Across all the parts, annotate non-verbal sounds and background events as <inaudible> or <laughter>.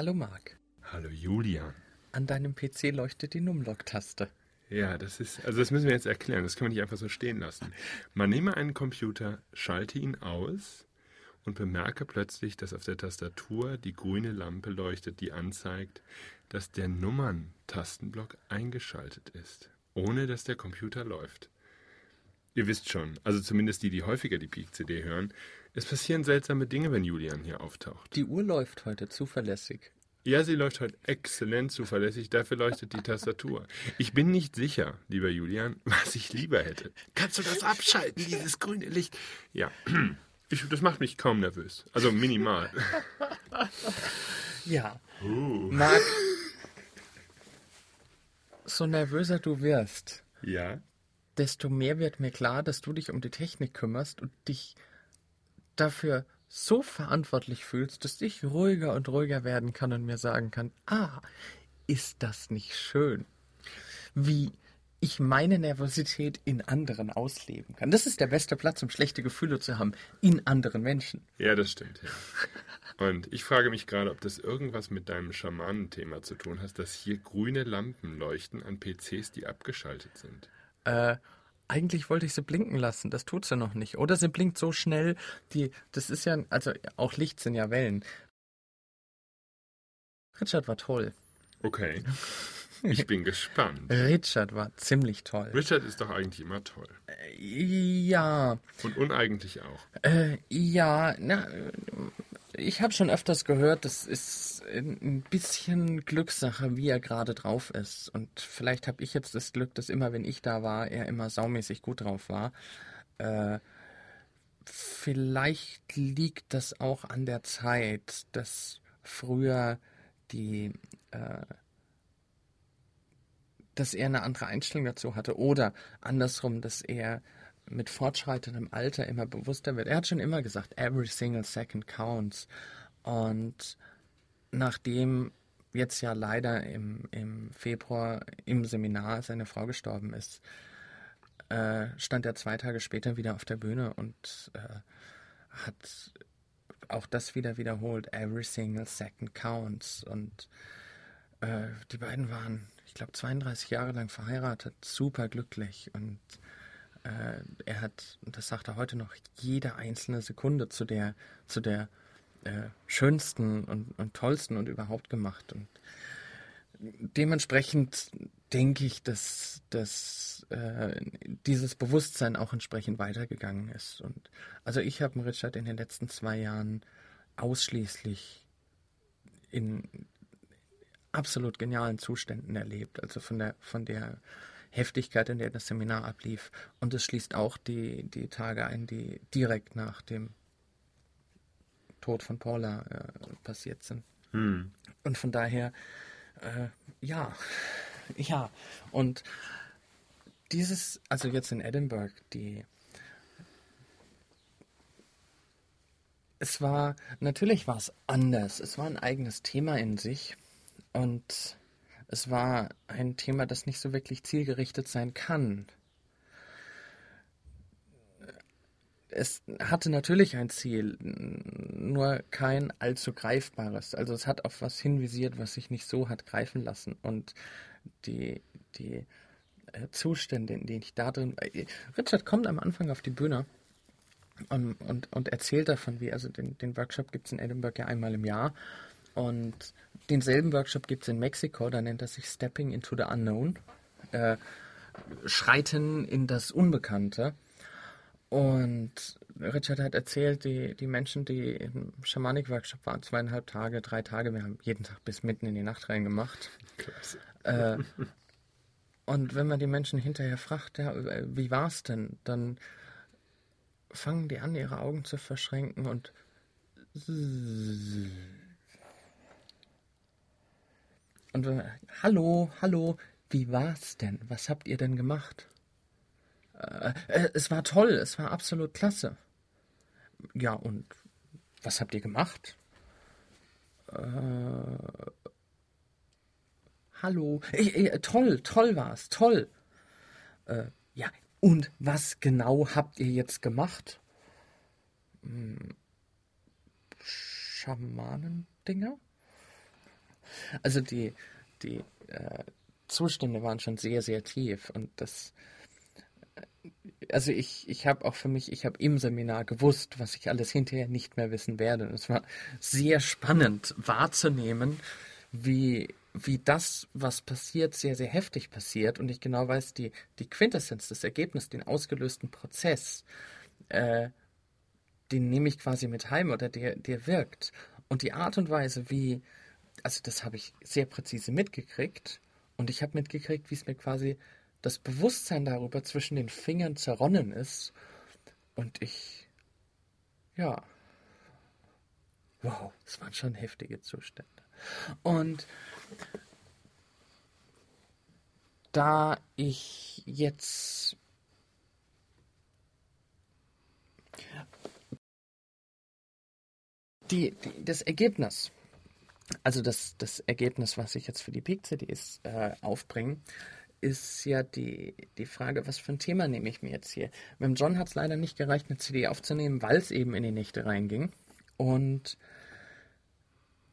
Hallo Marc. Hallo Julian. An deinem PC leuchtet die Numlock-Taste. Ja, das ist, also das müssen wir jetzt erklären. Das kann man nicht einfach so stehen lassen. Man nehme einen Computer, schalte ihn aus und bemerke plötzlich, dass auf der Tastatur die grüne Lampe leuchtet, die anzeigt, dass der Nummern-Tastenblock eingeschaltet ist, ohne dass der Computer läuft. Ihr wisst schon, also zumindest die, die häufiger die Peak-CD hören, es passieren seltsame Dinge, wenn Julian hier auftaucht. Die Uhr läuft heute zuverlässig. Ja, sie läuft heute exzellent zuverlässig, dafür leuchtet die Tastatur. Ich bin nicht sicher, lieber Julian, <laughs> was ich lieber hätte. Kannst du das abschalten, dieses grüne Licht? Ja, <clears throat> ich, das macht mich kaum nervös. Also minimal. <laughs> Ja. Marc, so nervöser du wirst, Ja? desto mehr wird mir klar, dass du dich um die Technik kümmerst und dich dafür so verantwortlich fühlst, dass ich ruhiger und ruhiger werden kann und mir sagen kann, ah, ist das nicht schön? Wie ich meine Nervosität in anderen ausleben kann. Das ist der beste Platz, um schlechte Gefühle zu haben, in anderen Menschen. Ja, das stimmt, ja. Und ich frage mich gerade, ob das irgendwas mit deinem Schamanenthema zu tun hat, dass hier grüne Lampen leuchten an PCs, die abgeschaltet sind. Äh, eigentlich wollte ich sie blinken lassen, das tut sie noch nicht. Oder sie blinkt so schnell, die, das ist ja, also auch Licht sind ja Wellen. Richard war toll. Okay. Ich bin gespannt. <laughs> Richard war ziemlich toll. Richard ist doch eigentlich immer toll. Ja, Und uneigentlich auch. äh, ja, na, äh, ich habe schon öfters gehört, das ist ein bisschen Glückssache, wie er gerade drauf ist. Und vielleicht habe ich jetzt das Glück, dass immer, wenn ich da war, er immer saumäßig gut drauf war. Äh, vielleicht liegt das auch an der Zeit, dass früher die, äh, dass er eine andere Einstellung dazu hatte oder andersrum, dass er mit fortschreitendem Alter immer bewusster wird. Er hat schon immer gesagt, every single second counts. Und nachdem jetzt ja leider im, im Februar im Seminar seine Frau gestorben ist, äh, stand er zwei Tage später wieder auf der Bühne und äh, hat auch das wieder wiederholt. Every single second counts. Und äh, die beiden waren, ich glaube, 32 Jahre lang verheiratet, super glücklich. Und äh, er hat, das sagt er heute noch, jede einzelne Sekunde zu der, zu der äh, schönsten und, und tollsten und überhaupt gemacht. Und dementsprechend denke ich, dass, dass äh, dieses Bewusstsein auch entsprechend weitergegangen ist. Und also ich habe Richard in den letzten zwei Jahren ausschließlich in absolut genialen Zuständen erlebt. Also von der, von der Heftigkeit, in der das Seminar ablief. Und es schließt auch die, die Tage ein, die direkt nach dem Tod von Paula äh, passiert sind. Hm. Und von daher, äh, ja, ja. Und dieses, also jetzt in Edinburgh, die. Es war, natürlich war es anders. Es war ein eigenes Thema in sich. Und es war ein Thema, das nicht so wirklich zielgerichtet sein kann. Es hatte natürlich ein Ziel, nur kein allzu greifbares. Also es hat auf was hinvisiert, was sich nicht so hat greifen lassen. Und die, die äh, Zustände, in denen ich da drin. äh, Richard kommt am Anfang auf die Bühne und, und, und erzählt davon, wie, also den, den Workshop gibt es in Edinburgh ja einmal im Jahr. Und denselben Workshop gibt es in Mexiko, da nennt er sich Stepping into the Unknown. Äh, Schreiten in das Unbekannte. Und Richard hat erzählt, die, die Menschen, die im Schamanik-Workshop waren, zweieinhalb Tage, drei Tage, wir haben jeden Tag bis mitten in die Nacht reingemacht. Klasse. Äh, und wenn man die Menschen hinterher fragt, ja, wie war's denn, dann fangen die an, ihre Augen zu verschränken und und man, hallo, hallo, wie war's denn? Was habt ihr denn gemacht? Äh, äh, es war toll, es war absolut klasse. Ja, und was habt ihr gemacht? Äh, hallo, äh, äh, toll, toll war's, toll. Äh, ja, und was genau habt ihr jetzt gemacht? Hm, Schamanendinger? Also die, die äh, Zustände waren schon sehr, sehr tief und das äh, also ich, ich habe auch für mich, ich habe im Seminar gewusst, was ich alles hinterher nicht mehr wissen werde. Und es war sehr spannend wahrzunehmen, wie, wie das, was passiert, sehr, sehr heftig passiert. Und ich genau weiß, die, die Quintessenz, das Ergebnis, den ausgelösten Prozess, äh, den nehme ich quasi mit heim oder der, der wirkt. Und die Art und Weise, wie, also das habe ich sehr präzise mitgekriegt. Und ich habe mitgekriegt, wie es mir quasi das Bewusstsein darüber zwischen den Fingern zerronnen ist. Und ich, ja, wow, es waren schon heftige Zustände. Und da ich jetzt die, die, das Ergebnis, also das, das Ergebnis, was ich jetzt für die Peak-CDs äh, aufbringe, ist ja die, die Frage, was für ein Thema nehme ich mir jetzt hier? Mit John hat es leider nicht gereicht, eine CD aufzunehmen, weil es eben in die Nächte reinging. Und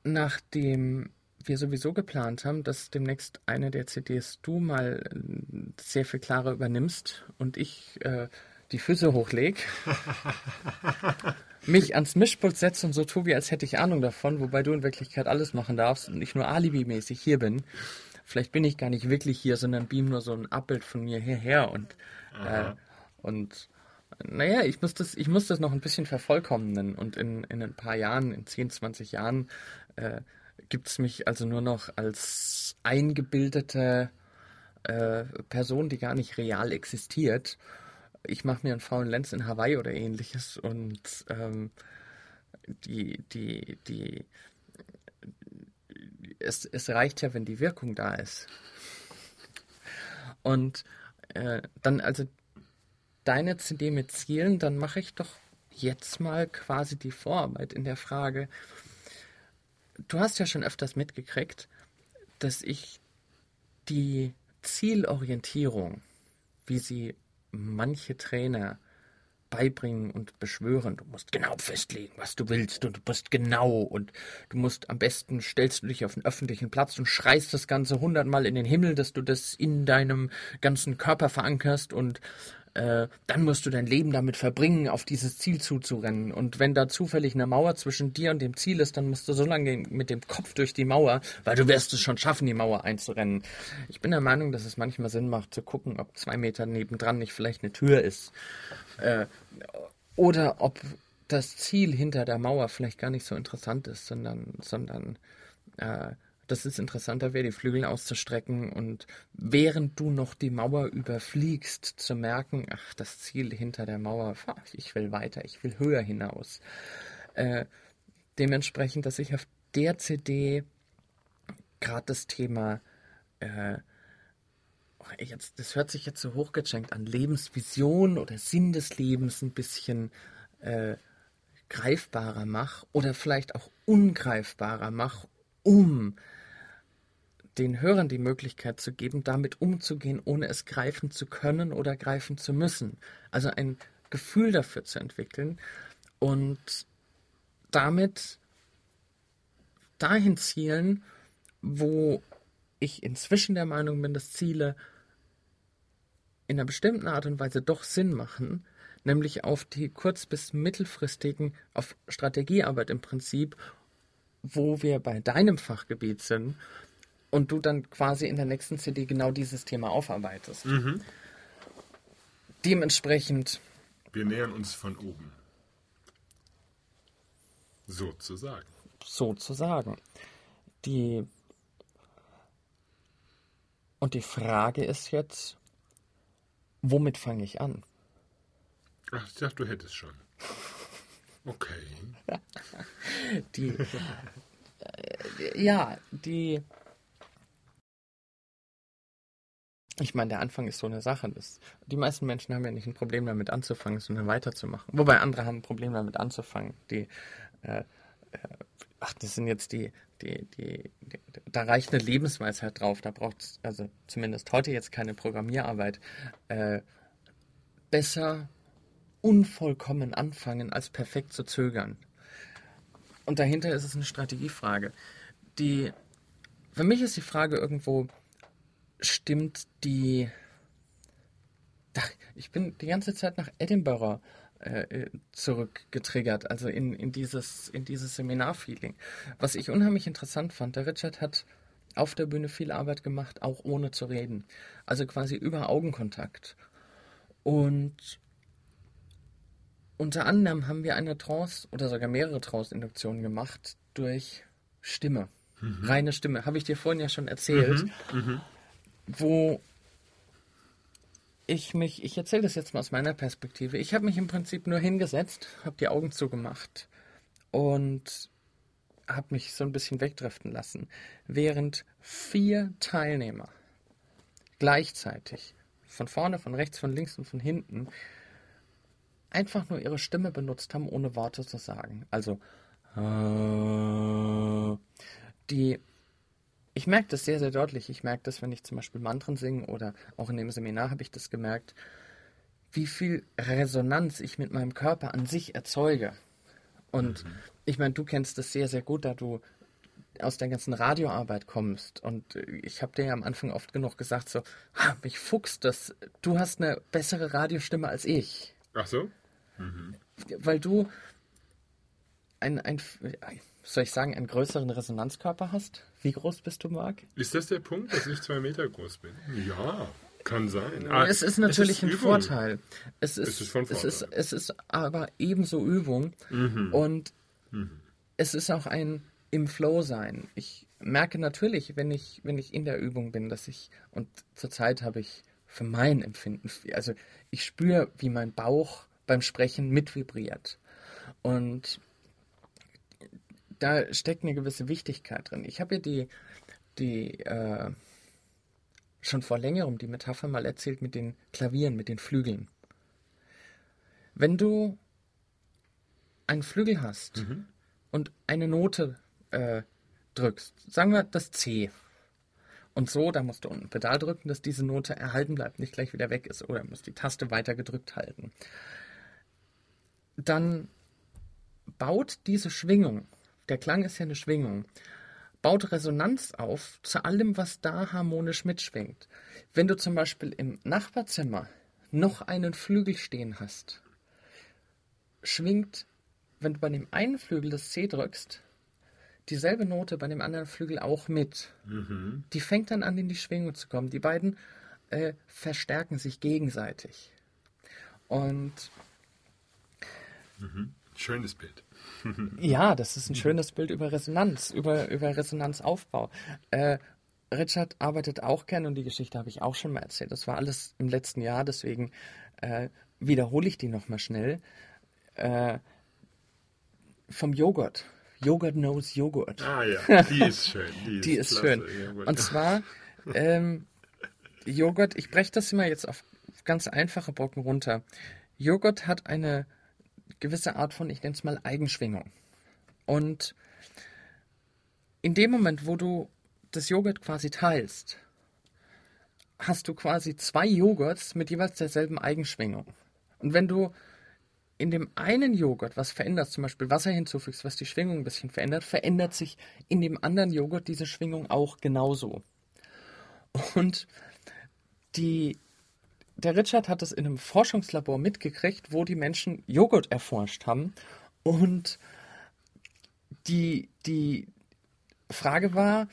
nachdem wir sowieso geplant haben, dass demnächst eine der CDs du mal äh, sehr viel klarer übernimmst und ich äh, die Füße hochlege, mich ans Mischpult setze und so tue, wie als hätte ich Ahnung davon, wobei du in Wirklichkeit alles machen darfst und ich nur alibimäßig hier bin. Vielleicht bin ich gar nicht wirklich hier, sondern beam nur so ein Abbild von mir hierher und, äh, und naja, ich muss, das, ich muss das noch ein bisschen vervollkommnen und in, in ein paar Jahren, in 10, 20 Jahren, äh, gibt es mich also nur noch als eingebildete äh, Person, die gar nicht real existiert ich mache mir einen faulen Lenz in Hawaii oder ähnliches und ähm, die, die, die, es, es reicht ja, wenn die Wirkung da ist. Und äh, dann also deine CD mit Zielen, dann mache ich doch jetzt mal quasi die Vorarbeit in der Frage, du hast ja schon öfters mitgekriegt, dass ich die Zielorientierung, wie sie manche Trainer beibringen und beschwören. Du musst genau festlegen, was du willst und du musst genau und du musst am besten stellst du dich auf einen öffentlichen Platz und schreist das Ganze hundertmal in den Himmel, dass du das in deinem ganzen Körper verankerst und äh, dann musst du dein Leben damit verbringen, auf dieses Ziel zuzurennen. Und wenn da zufällig eine Mauer zwischen dir und dem Ziel ist, dann musst du so lange mit dem Kopf durch die Mauer, weil du wirst es schon schaffen, die Mauer einzurennen. Ich bin der Meinung, dass es manchmal Sinn macht, zu gucken, ob zwei Meter nebendran nicht vielleicht eine Tür ist. Äh, oder ob das Ziel hinter der Mauer vielleicht gar nicht so interessant ist, sondern, sondern äh, dass es interessanter wäre, die Flügel auszustrecken und während du noch die Mauer überfliegst, zu merken, ach, das Ziel hinter der Mauer, ich will weiter, ich will höher hinaus. Äh, dementsprechend, dass ich auf der CD gerade das Thema, äh, oh, jetzt, das hört sich jetzt so hochgeschenkt an, Lebensvision oder Sinn des Lebens ein bisschen äh, greifbarer mache oder vielleicht auch ungreifbarer mache, um den Hörern die Möglichkeit zu geben, damit umzugehen, ohne es greifen zu können oder greifen zu müssen. Also ein Gefühl dafür zu entwickeln und damit dahin zielen, wo ich inzwischen der Meinung bin, dass Ziele in einer bestimmten Art und Weise doch Sinn machen, nämlich auf die kurz- bis mittelfristigen, auf Strategiearbeit im Prinzip, wo wir bei deinem Fachgebiet sind und du dann quasi in der nächsten CD genau dieses Thema aufarbeitest. Mhm. Dementsprechend. Wir nähern uns von oben. Sozusagen. Sozusagen. Die. Und die Frage ist jetzt, womit fange ich an? Ach, ich dachte, du hättest schon. Okay. <laughs> die. Äh, ja, die Ich meine, der Anfang ist so eine Sache. Das, die meisten Menschen haben ja nicht ein Problem damit anzufangen, sondern weiterzumachen. Wobei andere haben ein Problem damit anzufangen. Die, äh, äh, ach, das sind jetzt die, die, die, die, da reicht eine Lebensweisheit drauf. Da braucht es, also zumindest heute jetzt keine Programmierarbeit. Äh, besser unvollkommen anfangen, als perfekt zu zögern. Und dahinter ist es eine Strategiefrage. Die für mich ist die Frage irgendwo, stimmt die. Ach, ich bin die ganze Zeit nach Edinburgh äh, zurückgetriggert, also in, in dieses, in dieses Seminarfeeling. Was ich unheimlich interessant fand, der Richard hat auf der Bühne viel Arbeit gemacht, auch ohne zu reden. Also quasi über Augenkontakt. Und unter anderem haben wir eine Trance oder sogar mehrere Trance-Induktionen gemacht durch Stimme. Mhm. Reine Stimme. Habe ich dir vorhin ja schon erzählt. Mhm. Mhm. Wo ich mich, ich erzähle das jetzt mal aus meiner Perspektive. Ich habe mich im Prinzip nur hingesetzt, habe die Augen zugemacht und habe mich so ein bisschen wegdriften lassen, während vier Teilnehmer gleichzeitig von vorne, von rechts, von links und von hinten einfach nur ihre Stimme benutzt haben, ohne Worte zu sagen. Also äh, die ich merke das sehr, sehr deutlich. Ich merke das, wenn ich zum Beispiel Mantren singe oder auch in dem Seminar habe ich das gemerkt, wie viel Resonanz ich mit meinem Körper an sich erzeuge. Und mhm. ich meine, du kennst das sehr, sehr gut, da du aus der ganzen Radioarbeit kommst. Und ich habe dir ja am Anfang oft genug gesagt, so, mich fuchst das. Du hast eine bessere Radiostimme als ich. Ach so? Mhm. Weil du ein, ein, soll ich sagen, einen größeren Resonanzkörper hast? Wie groß bist du, Marc? Ist das der Punkt, dass ich zwei Meter groß bin? Ja, kann sein. Ah, es ist natürlich es ist ein Übung. Vorteil. Es ist, es ist, Vorteil. es, ist, es ist aber ebenso Übung. Mhm. Und mhm. es ist auch ein im Flow sein. Ich merke natürlich, wenn ich, wenn ich in der Übung bin, dass ich, und zurzeit habe ich für mein Empfinden, also ich spüre, wie mein Bauch beim Sprechen mitvibriert. Und da steckt eine gewisse Wichtigkeit drin. Ich habe ja die, die äh, schon vor längerem die Metapher mal erzählt mit den Klavieren, mit den Flügeln. Wenn du einen Flügel hast mhm. und eine Note äh, drückst, sagen wir das C, und so, da musst du ein Pedal drücken, dass diese Note erhalten bleibt, nicht gleich wieder weg ist, oder musst die Taste weiter gedrückt halten. Dann baut diese Schwingung der Klang ist ja eine Schwingung, baut Resonanz auf zu allem, was da harmonisch mitschwingt. Wenn du zum Beispiel im Nachbarzimmer noch einen Flügel stehen hast, schwingt, wenn du bei dem einen Flügel das C drückst, dieselbe Note bei dem anderen Flügel auch mit. Mhm. Die fängt dann an, in die Schwingung zu kommen. Die beiden äh, verstärken sich gegenseitig. Und. Mhm. Schönes Bild. <laughs> ja, das ist ein schönes Bild über Resonanz, über, über Resonanzaufbau. Äh, Richard arbeitet auch gerne und die Geschichte habe ich auch schon mal erzählt. Das war alles im letzten Jahr, deswegen äh, wiederhole ich die nochmal schnell. Äh, vom Joghurt. Joghurt knows Joghurt. Ah ja, die ist schön. Die, <laughs> die ist, ist schön. Und zwar ähm, Joghurt, ich breche das immer jetzt auf ganz einfache Brocken runter. Joghurt hat eine gewisse Art von, ich nenne es mal, Eigenschwingung. Und in dem Moment, wo du das Joghurt quasi teilst, hast du quasi zwei Joghurts mit jeweils derselben Eigenschwingung. Und wenn du in dem einen Joghurt was veränderst, zum Beispiel Wasser hinzufügst, was die Schwingung ein bisschen verändert, verändert sich in dem anderen Joghurt diese Schwingung auch genauso. Und die der Richard hat es in einem Forschungslabor mitgekriegt, wo die Menschen Joghurt erforscht haben. Und die, die Frage war,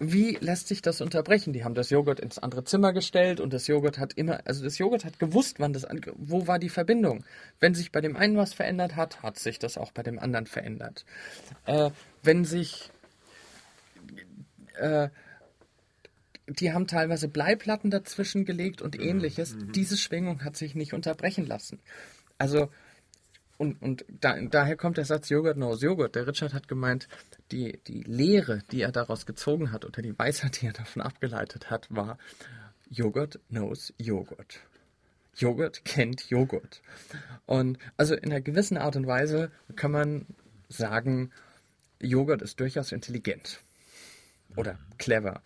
wie lässt sich das unterbrechen? Die haben das Joghurt ins andere Zimmer gestellt und das Joghurt hat immer, also das Joghurt hat gewusst, wann das, wo war die Verbindung. Wenn sich bei dem einen was verändert hat, hat sich das auch bei dem anderen verändert. Äh, wenn sich äh, die haben teilweise Bleiplatten dazwischen gelegt und ähnliches. Mhm. Diese Schwingung hat sich nicht unterbrechen lassen. Also, und, und da, daher kommt der Satz Joghurt knows Joghurt. Der Richard hat gemeint, die, die Lehre, die er daraus gezogen hat, oder die Weisheit, die er davon abgeleitet hat, war Joghurt knows Joghurt. Joghurt kennt Joghurt. Und also in einer gewissen Art und Weise kann man sagen, Joghurt ist durchaus intelligent oder clever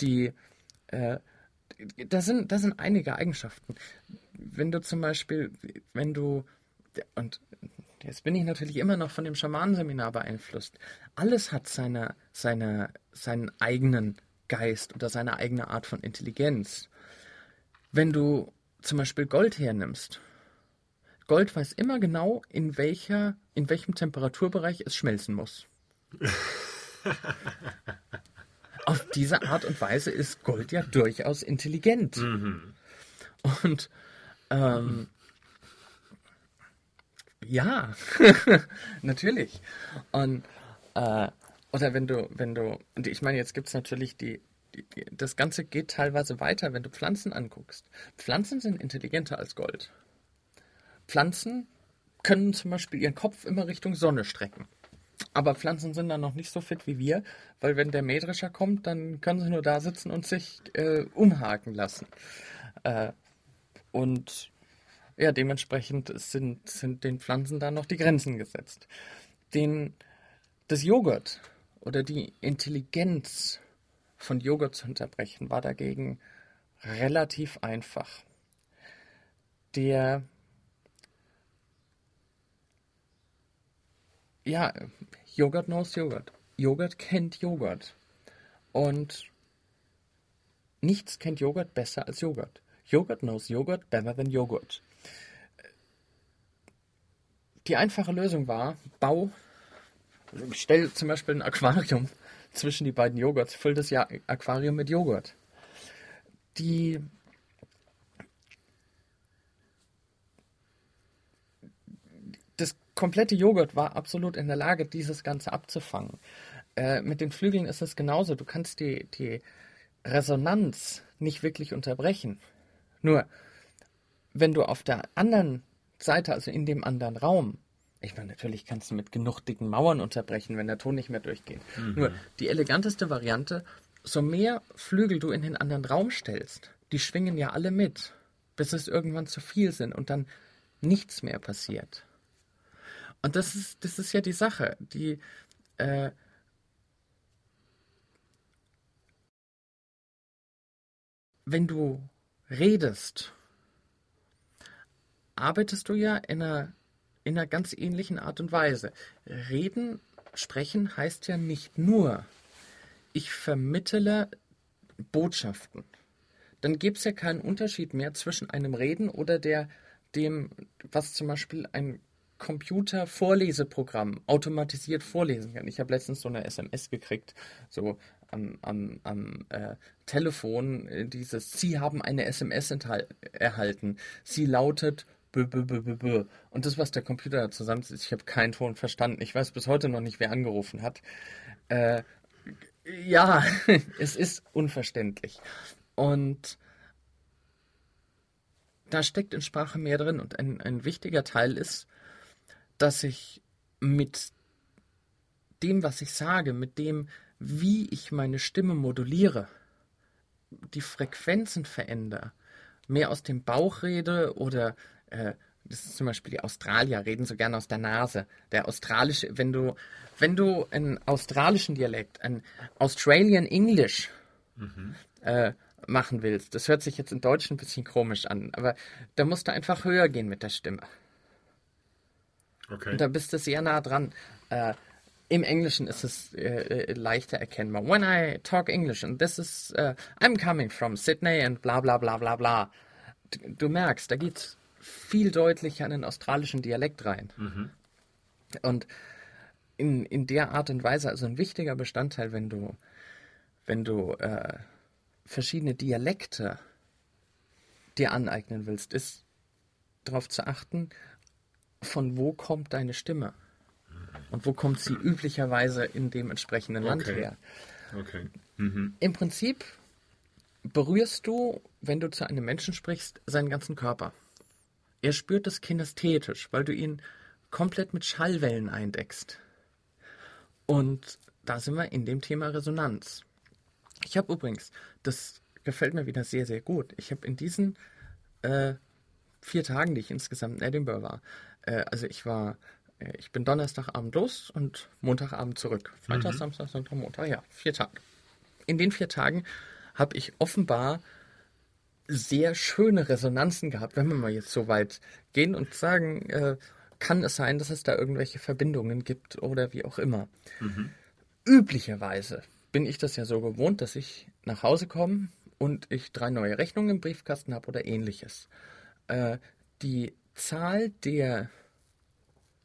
die, äh, da sind, das sind einige Eigenschaften. Wenn du zum Beispiel, wenn du, und Jetzt bin ich natürlich immer noch von dem Schamanenseminar beeinflusst. Alles hat seine, seine, seinen eigenen Geist oder seine eigene Art von Intelligenz. Wenn du zum Beispiel Gold hernimmst, Gold weiß immer genau, in, welcher, in welchem Temperaturbereich es schmelzen muss. <laughs> Auf diese Art und Weise ist Gold ja durchaus intelligent. Mhm. Und ähm, ja, <laughs> natürlich. Und äh, oder wenn du, wenn du, und ich meine, jetzt gibt es natürlich die, die, die, das Ganze geht teilweise weiter, wenn du Pflanzen anguckst. Pflanzen sind intelligenter als Gold. Pflanzen können zum Beispiel ihren Kopf immer Richtung Sonne strecken. Aber Pflanzen sind dann noch nicht so fit wie wir, weil wenn der Mähdrescher kommt, dann können sie nur da sitzen und sich äh, umhaken lassen. Äh, und ja, dementsprechend sind, sind den Pflanzen da noch die Grenzen gesetzt. Den, das Joghurt oder die Intelligenz von Joghurt zu unterbrechen war dagegen relativ einfach. Der ja, Joghurt knows Joghurt. Joghurt kennt Joghurt. Und nichts kennt Joghurt besser als Joghurt. Joghurt knows Joghurt better than Joghurt. Die einfache Lösung war, bau, stell zum Beispiel ein Aquarium zwischen die beiden Joghurts, füll das Aquarium mit Joghurt. Die das komplette Joghurt war absolut in der Lage, dieses Ganze abzufangen. Äh, mit den Flügeln ist es genauso. Du kannst die, die Resonanz nicht wirklich unterbrechen. Nur, wenn du auf der anderen Seite, also in dem anderen Raum, ich meine, natürlich kannst du mit genug dicken Mauern unterbrechen, wenn der Ton nicht mehr durchgeht. Mhm. Nur die eleganteste Variante, so mehr Flügel du in den anderen Raum stellst, die schwingen ja alle mit, bis es irgendwann zu viel sind und dann nichts mehr passiert. Und das ist, das ist ja die Sache, die äh, wenn du redest, arbeitest du ja in einer, in einer ganz ähnlichen Art und Weise. Reden, sprechen heißt ja nicht nur, ich vermittle Botschaften. Dann gibt es ja keinen Unterschied mehr zwischen einem Reden oder der, dem, was zum Beispiel ein Computer-Vorleseprogramm automatisiert vorlesen kann. Ich habe letztens so eine SMS gekriegt, so am, am, am äh, Telefon, äh, dieses, Sie haben eine SMS erhalten. Sie lautet B -b -b -b -b. Und das, was der Computer da zusammensetzt, ich habe keinen Ton verstanden. Ich weiß bis heute noch nicht, wer angerufen hat. Äh, ja, <laughs> es ist unverständlich. Und da steckt in Sprache mehr drin. Und ein, ein wichtiger Teil ist, dass ich mit dem, was ich sage, mit dem, wie ich meine Stimme moduliere, die Frequenzen verändere, mehr aus dem Bauch rede oder äh, das ist zum Beispiel die Australier reden so gerne aus der Nase. Der australische, wenn du, wenn du einen australischen Dialekt, ein Australian English mhm. äh, machen willst, das hört sich jetzt im Deutschen ein bisschen komisch an, aber da musst du einfach höher gehen mit der Stimme. Okay. Und da bist du sehr nah dran. Äh, Im Englischen ist es äh, äh, leichter erkennbar. When I talk English and this is, uh, I'm coming from Sydney and bla bla bla bla bla. Du, du merkst, da geht's viel deutlicher in den australischen Dialekt rein. Mhm. Und in, in der Art und Weise, also ein wichtiger Bestandteil, wenn du, wenn du äh, verschiedene Dialekte dir aneignen willst, ist darauf zu achten, von wo kommt deine Stimme? Und wo kommt sie üblicherweise in dem entsprechenden Land okay. her? Okay. Mhm. Im Prinzip berührst du, wenn du zu einem Menschen sprichst, seinen ganzen Körper. Er spürt es kinästhetisch, weil du ihn komplett mit Schallwellen eindeckst. Und da sind wir in dem Thema Resonanz. Ich habe übrigens, das gefällt mir wieder sehr, sehr gut. Ich habe in diesen äh, vier Tagen, die ich insgesamt in Edinburgh war, äh, also ich war, äh, ich bin Donnerstagabend los und Montagabend zurück. Freitag, mhm. Samstag, Sonntag, Montag, ja, vier Tage. In den vier Tagen habe ich offenbar sehr schöne Resonanzen gehabt, wenn wir mal jetzt so weit gehen und sagen, äh, kann es sein, dass es da irgendwelche Verbindungen gibt oder wie auch immer. Üblicherweise bin ich das ja so gewohnt, dass ich nach Hause komme und ich drei neue Rechnungen im Briefkasten habe oder ähnliches. Äh, die Zahl der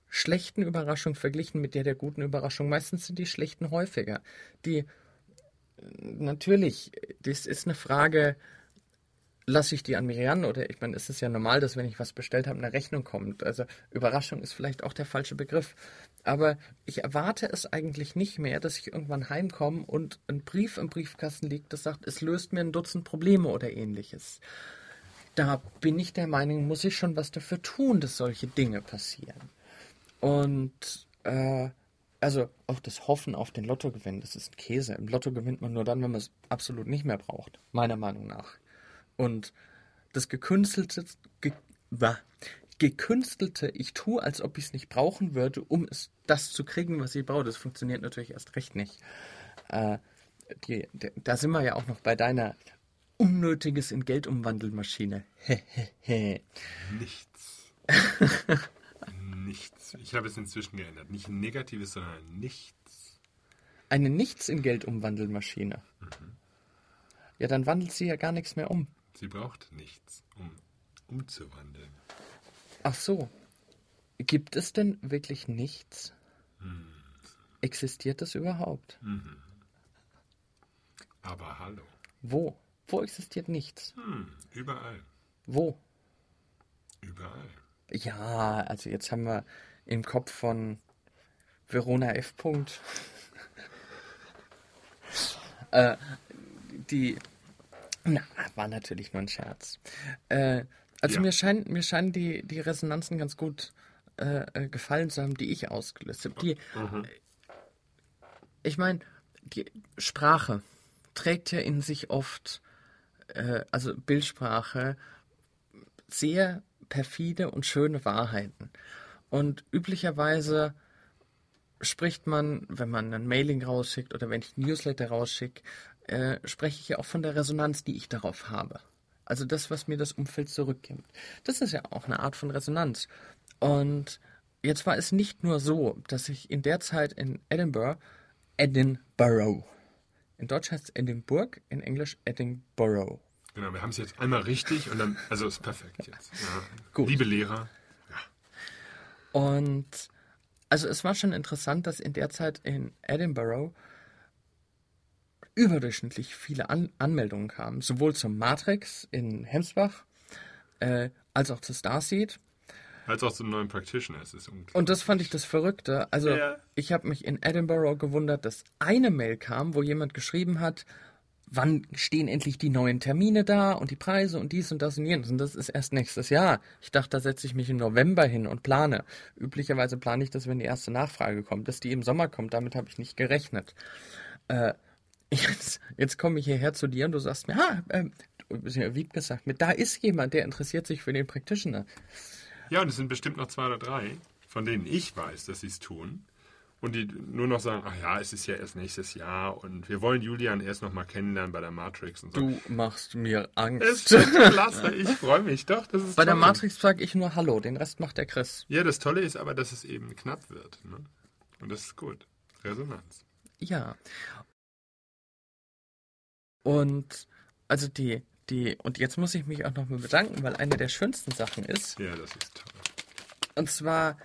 schlechten Überraschungen verglichen mit der der guten Überraschung, meistens sind die schlechten häufiger. Die natürlich, das ist eine Frage, lasse ich die an mir ran oder ich meine, es ist ja normal, dass wenn ich was bestellt habe, eine Rechnung kommt. Also Überraschung ist vielleicht auch der falsche Begriff. Aber ich erwarte es eigentlich nicht mehr, dass ich irgendwann heimkomme und ein Brief im Briefkasten liegt, das sagt, es löst mir ein Dutzend Probleme oder ähnliches. Da bin ich der Meinung, muss ich schon was dafür tun, dass solche Dinge passieren. Und äh, also auch das Hoffen auf den Lottogewinn, das ist ein Käse. Im Lotto gewinnt man nur dann, wenn man es absolut nicht mehr braucht, meiner Meinung nach. Und das gekünstelte, ge, bah, gekünstelte, ich tue, als ob ich es nicht brauchen würde, um es das zu kriegen, was ich brauche, das funktioniert natürlich erst recht nicht. Äh, die, die, da sind wir ja auch noch bei deiner unnötiges in Geld umwandeln Maschine. <laughs> <laughs> Nichts. nichts. Ich habe es inzwischen geändert. Nicht ein negatives, sondern ein nichts. Eine Nichts in Geld umwandeln Maschine. Ja, dann wandelt sie ja gar nichts mehr um. Sie braucht nichts, um umzuwandeln. Ach so. Gibt es denn wirklich nichts? Existiert das überhaupt? Aber hallo. Wo? Wo existiert nichts? Hm, überall. Wo? Überall. Ja, also jetzt haben wir im Kopf von Verona F. Punkt. <laughs> äh, die. Na, war natürlich nur ein Scherz. Äh, also Ja. mir scheinen mir scheinen die, die Resonanzen ganz gut äh, äh, gefallen zu haben, die ich ausgelöst habe. Die, ich meine, die Sprache trägt ja in sich oft, äh, also Bildsprache, sehr perfide und schöne Wahrheiten. Und üblicherweise spricht man, wenn man ein Mailing rausschickt oder wenn ich ein Newsletter rausschicke, äh, spreche ich ja auch von der Resonanz, die ich darauf habe. Also das, was mir das Umfeld zurückgibt. Das ist ja auch eine Art von Resonanz. Und jetzt war es nicht nur so, dass ich in der Zeit in Edinburgh, Edinburgh, in Deutsch heißt es Edinburgh, in Englisch Edinburgh. Genau, wir haben es jetzt einmal richtig und dann, also ist perfekt jetzt. Ja. Liebe Lehrer, Und also es war schon interessant, dass in der Zeit in Edinburgh überdurchschnittlich viele An Anmeldungen kamen, sowohl zum Matrix in Hemsbach äh, als auch zu Starseed. Als auch zum neuen Practitioner, es ist unglaublich. Und das fand ich das Verrückte. Also Ja. ich habe mich in Edinburgh gewundert, dass eine Mail kam, wo jemand geschrieben hat, wann stehen endlich die neuen Termine da und die Preise und dies und das und jenes. Und das ist erst nächstes Jahr. Ich dachte, da setze ich mich im November hin und plane. Üblicherweise plane ich das, wenn die erste Nachfrage kommt. Dass die im Sommer kommt, damit habe ich nicht gerechnet. Äh, <laughs> jetzt jetzt komme ich hierher zu dir und du sagst mir, ah, ähm, wie gesagt, mit da ist jemand, der interessiert sich für den Practitioner. Ja, und es sind bestimmt noch zwei oder drei, von denen ich weiß, dass sie es tun. Und die nur noch sagen, ach ja, es ist ja erst nächstes Jahr und wir wollen Julian erst noch mal kennenlernen bei der Matrix und so. Du machst mir Es Angst. ist klasse, ich freue mich doch. Das ist Bei der toll. Matrix sage ich nur Hallo, den Rest macht der Chris. Ja, das Tolle ist aber, dass es eben knapp wird. Ne? Und das ist gut. Resonanz. Ja. Und also die, die, und jetzt muss ich mich auch noch mal bedanken, weil eine der schönsten Sachen ist, Ja, das ist toll. und zwar,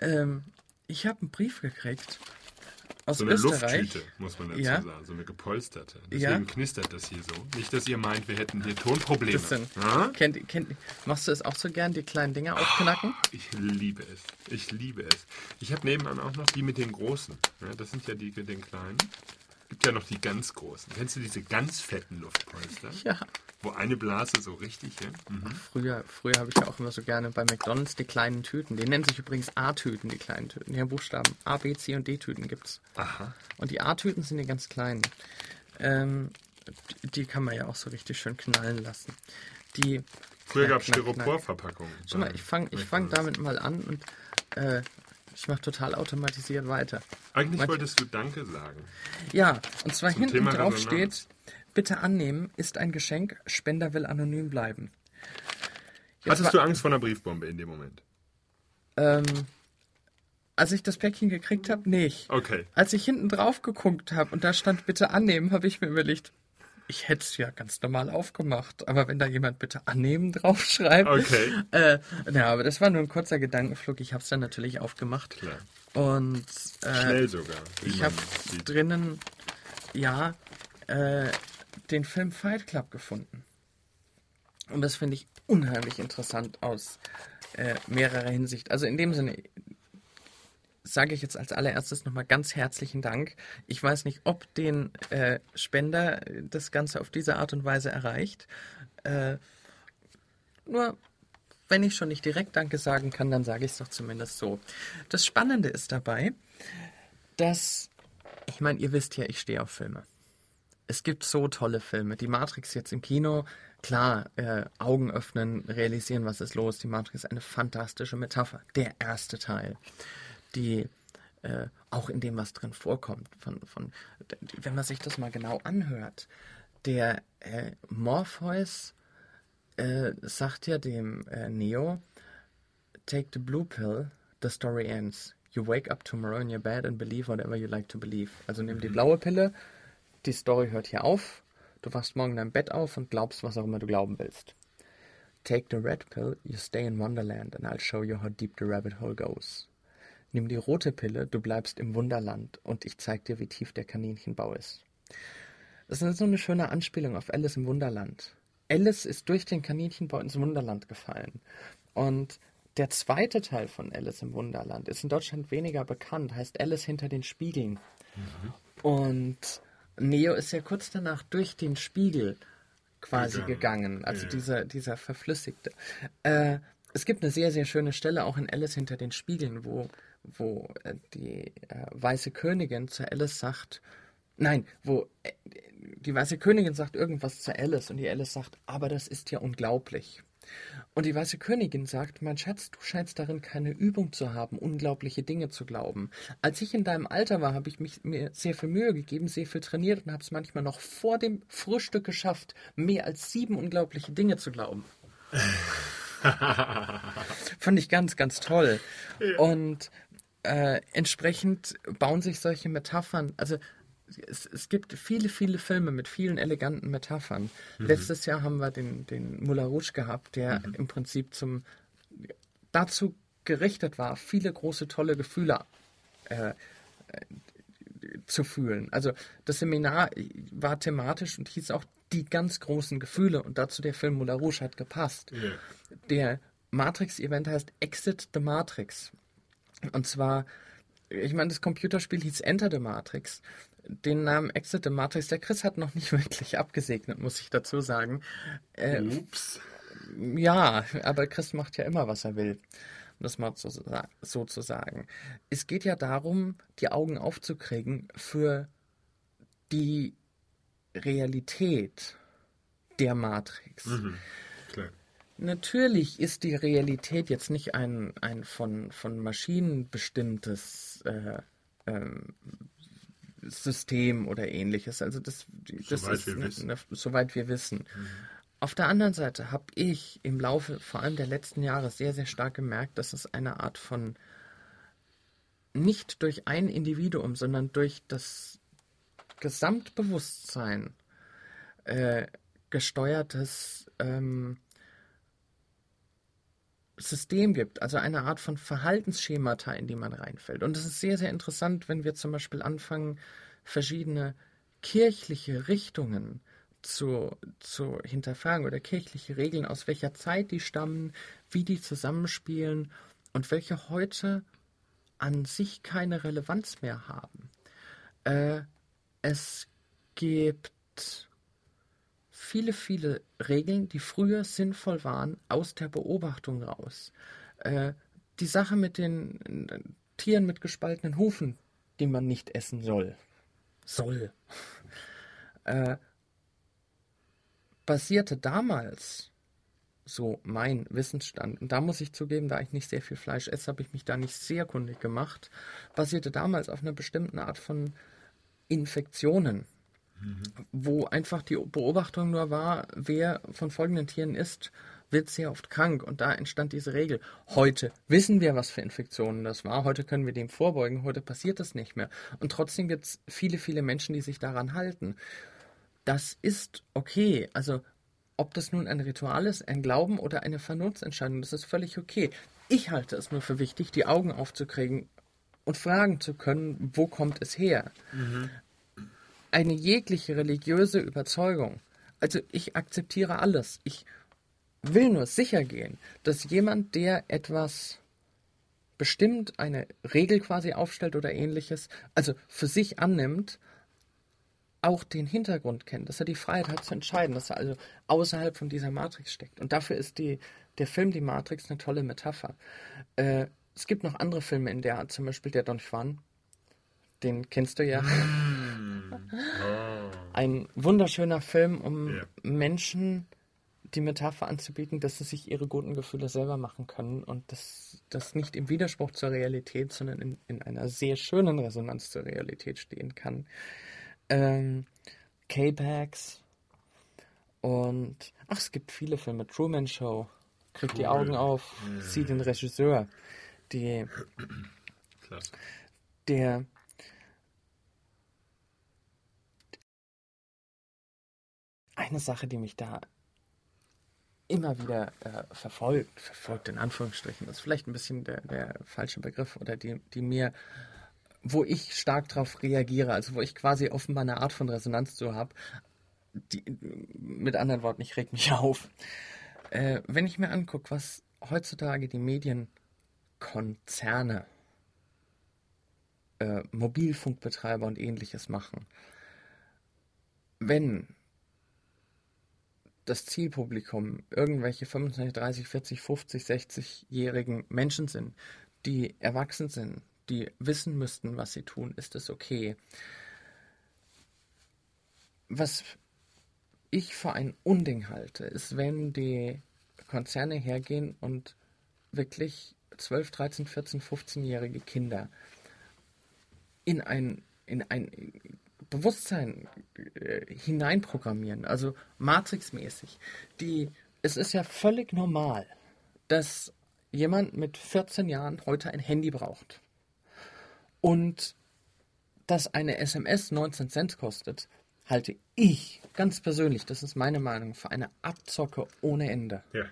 ähm, ich habe einen Brief gekriegt aus So eine Österreich. Lufttüte, muss man dazu Ja. sagen. So eine gepolsterte. Ja. Deswegen knistert das hier so. Nicht, dass ihr meint, wir hätten hier Tonprobleme. Ja? kennt, kennt, machst du es auch so gern, die kleinen Dinger aufknacken? Ich liebe es. Ich liebe es. Ich habe nebenan auch noch die mit den großen. Ja, das sind ja die mit den kleinen. Gibt ja noch die ganz großen. Kennst du diese ganz fetten Luftpolster? Ja. Wo eine Blase so richtig, ja? Mhm. Früher, früher habe ich ja auch immer so gerne bei McDonalds die kleinen Tüten. Die nennen sich übrigens A-Tüten, die kleinen Tüten. Ja, Buchstaben. A, B, C und D-Tüten gibt's. Aha. Und die A-Tüten sind die ganz kleinen. Ähm, die- kann man ja auch so richtig schön knallen lassen. Die. Früher gab es. Styroporverpackungen. Schau mal, ich fange ich fang damit mal an und äh, ich mache total automatisiert weiter. Eigentlich Manche- wolltest du Danke sagen. Ja, und zwar Zum hinten Thema drauf Resonanz. steht, bitte annehmen, ist ein Geschenk, Spender will anonym bleiben. Jetzt Hattest du Angst vor einer Briefbombe in dem Moment? Ähm, Als ich das Päckchen gekriegt habe, nicht. Okay. Als ich hinten drauf geguckt habe und da stand bitte annehmen, habe ich mir überlegt, ich hätte es ja ganz normal aufgemacht. Aber wenn da jemand bitte annehmen draufschreibt. Okay. Äh, na, aber das war nur ein kurzer Gedankenflug. Ich habe es dann natürlich aufgemacht. Klar. Und äh, Schnell sogar. ich habe drinnen, ja, äh, den Film Fight Club gefunden. Und das finde ich unheimlich interessant aus äh, mehrerer Hinsicht. Also in dem Sinne sage ich jetzt als allererstes nochmal ganz herzlichen Dank. Ich weiß nicht, ob den äh, Spender das Ganze auf diese Art und Weise erreicht. Äh, nur wenn ich schon nicht direkt Danke sagen kann, dann sage ich es doch zumindest so. Das Spannende ist dabei, dass, ich meine, ihr wisst ja, ich stehe auf Filme. Es gibt so tolle Filme. Die Matrix jetzt im Kino, klar, äh, Augen öffnen, realisieren, was ist los. Die Matrix ist eine fantastische Metapher. Der erste Teil. Die, äh, auch in dem, was drin vorkommt. Von, von, wenn man sich das mal genau anhört, der äh, Morpheus äh, sagt ja dem äh, Neo, take the blue pill, the story ends. You wake up tomorrow in your bed and believe whatever you like to believe. Also nimm die blaue Pille, die Story hört hier auf, du wachst morgen in deinem Bett auf und glaubst, was auch immer du glauben willst. Take the red pill, you stay in Wonderland and I'll show you how deep the rabbit hole goes. Nimm die rote Pille, du bleibst im Wunderland und ich zeig dir, wie tief der Kaninchenbau ist. Das ist so eine schöne Anspielung auf Alice im Wunderland. Alice ist durch den Kaninchenbau ins Wunderland gefallen. Und der zweite Teil von Alice im Wunderland ist in Deutschland weniger bekannt, heißt Alice hinter den Spiegeln. Und Neo ist ja kurz danach durch den Spiegel quasi gegangen, Gegangen. also Ja. dieser, dieser verflüssigte. Äh, es gibt eine sehr, sehr schöne Stelle auch in Alice hinter den Spiegeln, wo, wo äh, die äh, weiße Königin zu Alice sagt, nein, wo äh, die weiße Königin sagt irgendwas zu Alice und die Alice sagt, aber das ist ja unglaublich. Und die weiße Königin sagt, mein Schatz, du scheinst darin keine Übung zu haben, unglaubliche Dinge zu glauben. Als ich in deinem Alter war, habe ich mich mir sehr viel Mühe gegeben, sehr viel trainiert und habe es manchmal noch vor dem Frühstück geschafft, mehr als sieben unglaubliche Dinge zu glauben. <laughs> Fand ich ganz, ganz toll. Und äh, entsprechend bauen sich solche Metaphern, also es, es gibt viele, viele Filme mit vielen eleganten Metaphern. Letztes Jahr haben wir den, den Moulin Rouge gehabt, der im Prinzip zum dazu gerichtet war, viele große, tolle Gefühle äh, äh, zu fühlen. Also das Seminar war thematisch und hieß auch die ganz großen Gefühle und dazu der Film Moulin Rouge hat gepasst. Ja. Der Matrix-Event heißt Exit the Matrix. Und zwar, ich meine, das Computerspiel hieß Enter the Matrix. Den Namen Exit the Matrix, der Chris hat noch nicht <laughs> wirklich abgesegnet, muss ich dazu sagen. Äh, Ups. ja, aber Chris macht ja immer, was er will. Um das mal so, so zu sagen. Es geht ja darum, die Augen aufzukriegen für die Realität der Matrix. Mhm. Klar. Natürlich ist die Realität jetzt nicht ein, ein von, von Maschinen bestimmtes äh, ähm, System oder ähnliches. Also das, das Soweit ist wir ne- ne- soweit wir wissen. Auf der anderen Seite habe ich im Laufe vor allem der letzten Jahre sehr, sehr stark gemerkt, dass es eine Art von nicht durch ein Individuum, sondern durch das Gesamtbewusstsein äh, gesteuertes ähm, System gibt, also eine Art von Verhaltensschemata, in die man reinfällt. Und es ist sehr, sehr interessant, wenn wir zum Beispiel anfangen, verschiedene kirchliche Richtungen zu, zu hinterfragen oder kirchliche Regeln, aus welcher Zeit die stammen, wie die zusammenspielen und welche heute an sich keine Relevanz mehr haben. Äh, es gibt viele, viele Regeln, die früher sinnvoll waren, aus der Beobachtung raus. Äh, die Sache mit den äh, Tieren mit gespaltenen Hufen, die man nicht essen soll. Soll. <laughs> Äh, basierte damals, so mein Wissensstand, und da muss ich zugeben, da ich nicht sehr viel Fleisch esse, habe ich mich da nicht sehr kundig gemacht, basierte damals auf einer bestimmten Art von Infektionen wo einfach die Beobachtung nur war, wer von folgenden Tieren isst, wird sehr oft krank und da entstand diese Regel. Heute wissen wir, was für Infektionen das war. Heute können wir dem vorbeugen. Heute passiert das nicht mehr. Und trotzdem gibt es viele, viele Menschen, die sich daran halten. Das ist okay. Also ob das nun ein Ritual ist, ein Glauben oder eine Vernunftsentscheidung, das ist völlig okay. Ich halte es nur für wichtig, die Augen aufzukriegen und fragen zu können, wo kommt es her? Mhm. Eine jegliche religiöse Überzeugung, also ich akzeptiere alles. Ich will nur sicher gehen, dass jemand, der etwas bestimmt, eine Regel quasi aufstellt oder ähnliches, also für sich annimmt, auch den Hintergrund kennt, dass er die Freiheit hat zu entscheiden, dass er also außerhalb von dieser Matrix steckt. Und dafür ist die, der Film Die Matrix eine tolle Metapher. Äh, es gibt noch andere Filme in der Art, zum Beispiel der Don Juan. Den kennst du ja. Oh. Ein wunderschöner Film, um yeah. Menschen die Metapher anzubieten, dass sie sich ihre guten Gefühle selber machen können und dass das nicht im Widerspruch zur Realität, sondern in, in einer sehr schönen Resonanz zur Realität stehen kann ähm, K-Pax und ach, es gibt viele Filme. Truman Show, kriegt cool. die Augen auf, ja. sieht den Regisseur, die der eine Sache, die mich da immer wieder äh, verfolgt, verfolgt in Anführungsstrichen, ist vielleicht ein bisschen der, der falsche Begriff oder die, die mir wo ich stark darauf reagiere, also wo ich quasi offenbar eine Art von Resonanz zu habe. Mit anderen Worten, ich reg mich <laughs> auf. Äh, wenn ich mir angucke, was heutzutage die Medienkonzerne, äh, Mobilfunkbetreiber und ähnliches machen, wenn das Zielpublikum irgendwelche 25, 30, 40, 50, 60-jährigen Menschen sind, die erwachsen sind, die wissen müssten, was sie tun, ist es okay. Was ich für ein Unding halte, ist, wenn die Konzerne hergehen und wirklich 12, 13, 14, 15-jährige Kinder in ein, in ein Bewusstsein äh, hineinprogrammieren, also Matrix-mäßig. Die, es ist ja völlig normal, dass jemand mit 14 Jahren heute ein Handy braucht. Und dass eine SMS 19 Cent kostet, halte ich ganz persönlich, das ist meine Meinung, für eine Abzocke ohne Ende. Ja.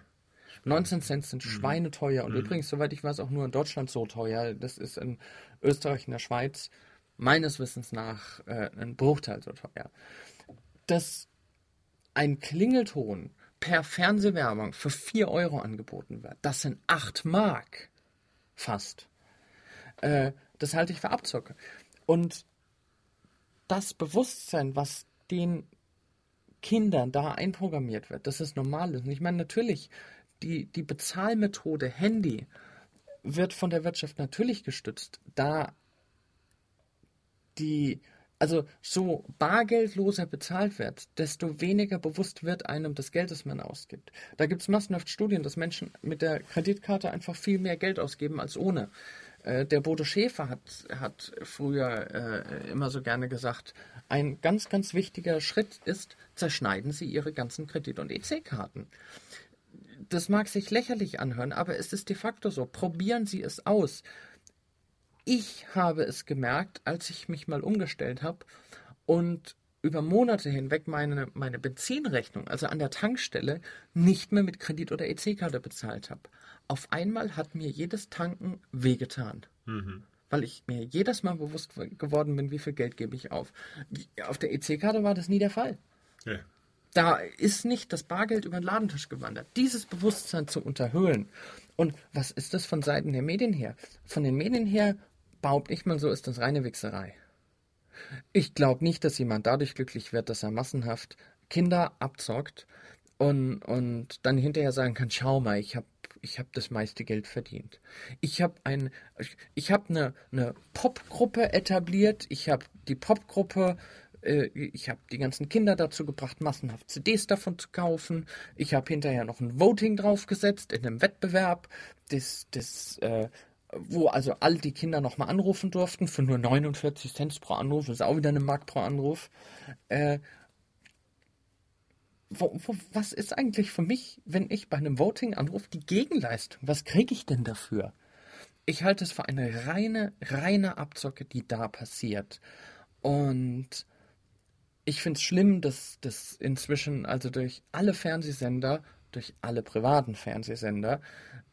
19 Cent sind mhm. schweineteuer und mhm. übrigens, soweit ich weiß, auch nur in Deutschland so teuer. Das ist in Österreich, in der Schweiz meines Wissens nach äh, ein Bruchteil so teuer. Dass ein Klingelton per Fernsehwerbung für 4 Euro angeboten wird, das sind 8 Mark fast. Äh, das halte ich für Abzocke. Und das Bewusstsein, was den Kindern da einprogrammiert wird, dass es normal ist. Und ich meine, natürlich, die, die Bezahlmethode Handy wird von der Wirtschaft natürlich gestützt, da die, also so bargeldloser bezahlt wird, desto weniger bewusst wird einem das Geld, das man ausgibt. Da gibt es massenhaft Studien, dass Menschen mit der Kreditkarte einfach viel mehr Geld ausgeben als ohne. Äh, der Bodo Schäfer hat, hat früher äh, immer so gerne gesagt, ein ganz, ganz wichtiger Schritt ist, zerschneiden Sie Ihre ganzen Kredit- und EC-Karten. Das mag sich lächerlich anhören, aber es ist de facto so. Probieren Sie es aus. Ich habe es gemerkt, als ich mich mal umgestellt habe und über Monate hinweg meine, meine Benzinrechnung, also an der Tankstelle, nicht mehr mit Kredit- oder EC-Karte bezahlt habe. Auf einmal hat mir jedes Tanken wehgetan. Mhm. Weil ich mir jedes Mal bewusst geworden bin, wie viel Geld gebe ich auf. Auf der EC-Karte war das nie der Fall. Ja. Da ist nicht das Bargeld über den Ladentisch gewandert. Dieses Bewusstsein zu unterhöhlen. Und was ist das von Seiten der Medien her? Von den Medien her behaupte ich mal so, ist das reine Wichserei. Ich glaube nicht, dass jemand dadurch glücklich wird, dass er massenhaft Kinder abzockt und, und dann hinterher sagen kann, schau mal, ich habe ich hab das meiste Geld verdient. Ich habe ein, ich habe eine, eine Popgruppe etabliert, ich habe die Popgruppe äh, ich habe die ganzen Kinder dazu gebracht, massenhaft CDs davon zu kaufen. Ich habe hinterher noch ein Voting draufgesetzt in einem Wettbewerb, das, das äh, wo also all die Kinder nochmal anrufen durften für nur 49 Cent pro Anruf, ist auch wieder eine Mark pro Anruf. Äh, wo, wo, was ist eigentlich für mich, wenn ich bei einem Voting anrufe, die Gegenleistung? Was kriege ich denn dafür? Ich halte es für eine reine, reine Abzocke, die da passiert. Und ich finde es schlimm, dass das inzwischen, also durch alle Fernsehsender, durch alle privaten Fernsehsender,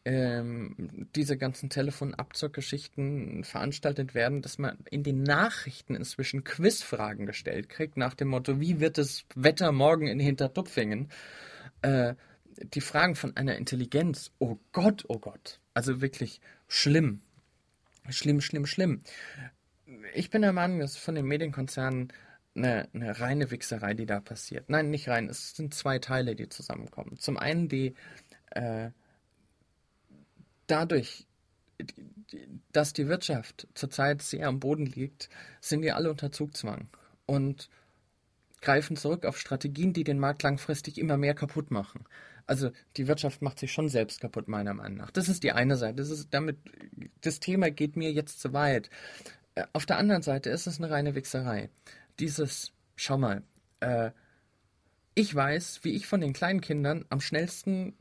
ähm, diese ganzen Telefonabzockgeschichten veranstaltet werden, dass man in den Nachrichten inzwischen Quizfragen gestellt kriegt, nach dem Motto, wie wird das Wetter morgen in Hintertupfingen? Äh, die Fragen von einer Intelligenz, oh Gott, oh Gott. Also wirklich schlimm. Schlimm, schlimm, schlimm. Ich bin der Meinung, dass von den Medienkonzernen eine, eine reine Wichserei, die da passiert. Nein, nicht rein. Es sind zwei Teile, die zusammenkommen. Zum einen die äh, dadurch, dass die Wirtschaft zurzeit sehr am Boden liegt, sind die alle unter Zugzwang und greifen zurück auf Strategien, die den Markt langfristig immer mehr kaputt machen. Also die Wirtschaft macht sich schon selbst kaputt, meiner Meinung nach. Das ist die eine Seite. Das ist damit, das Thema geht mir jetzt zu weit. Äh, auf der anderen Seite ist es eine reine Wichserei. Dieses, schau mal, äh, ich weiß, wie ich von den kleinen Kindern am schnellsten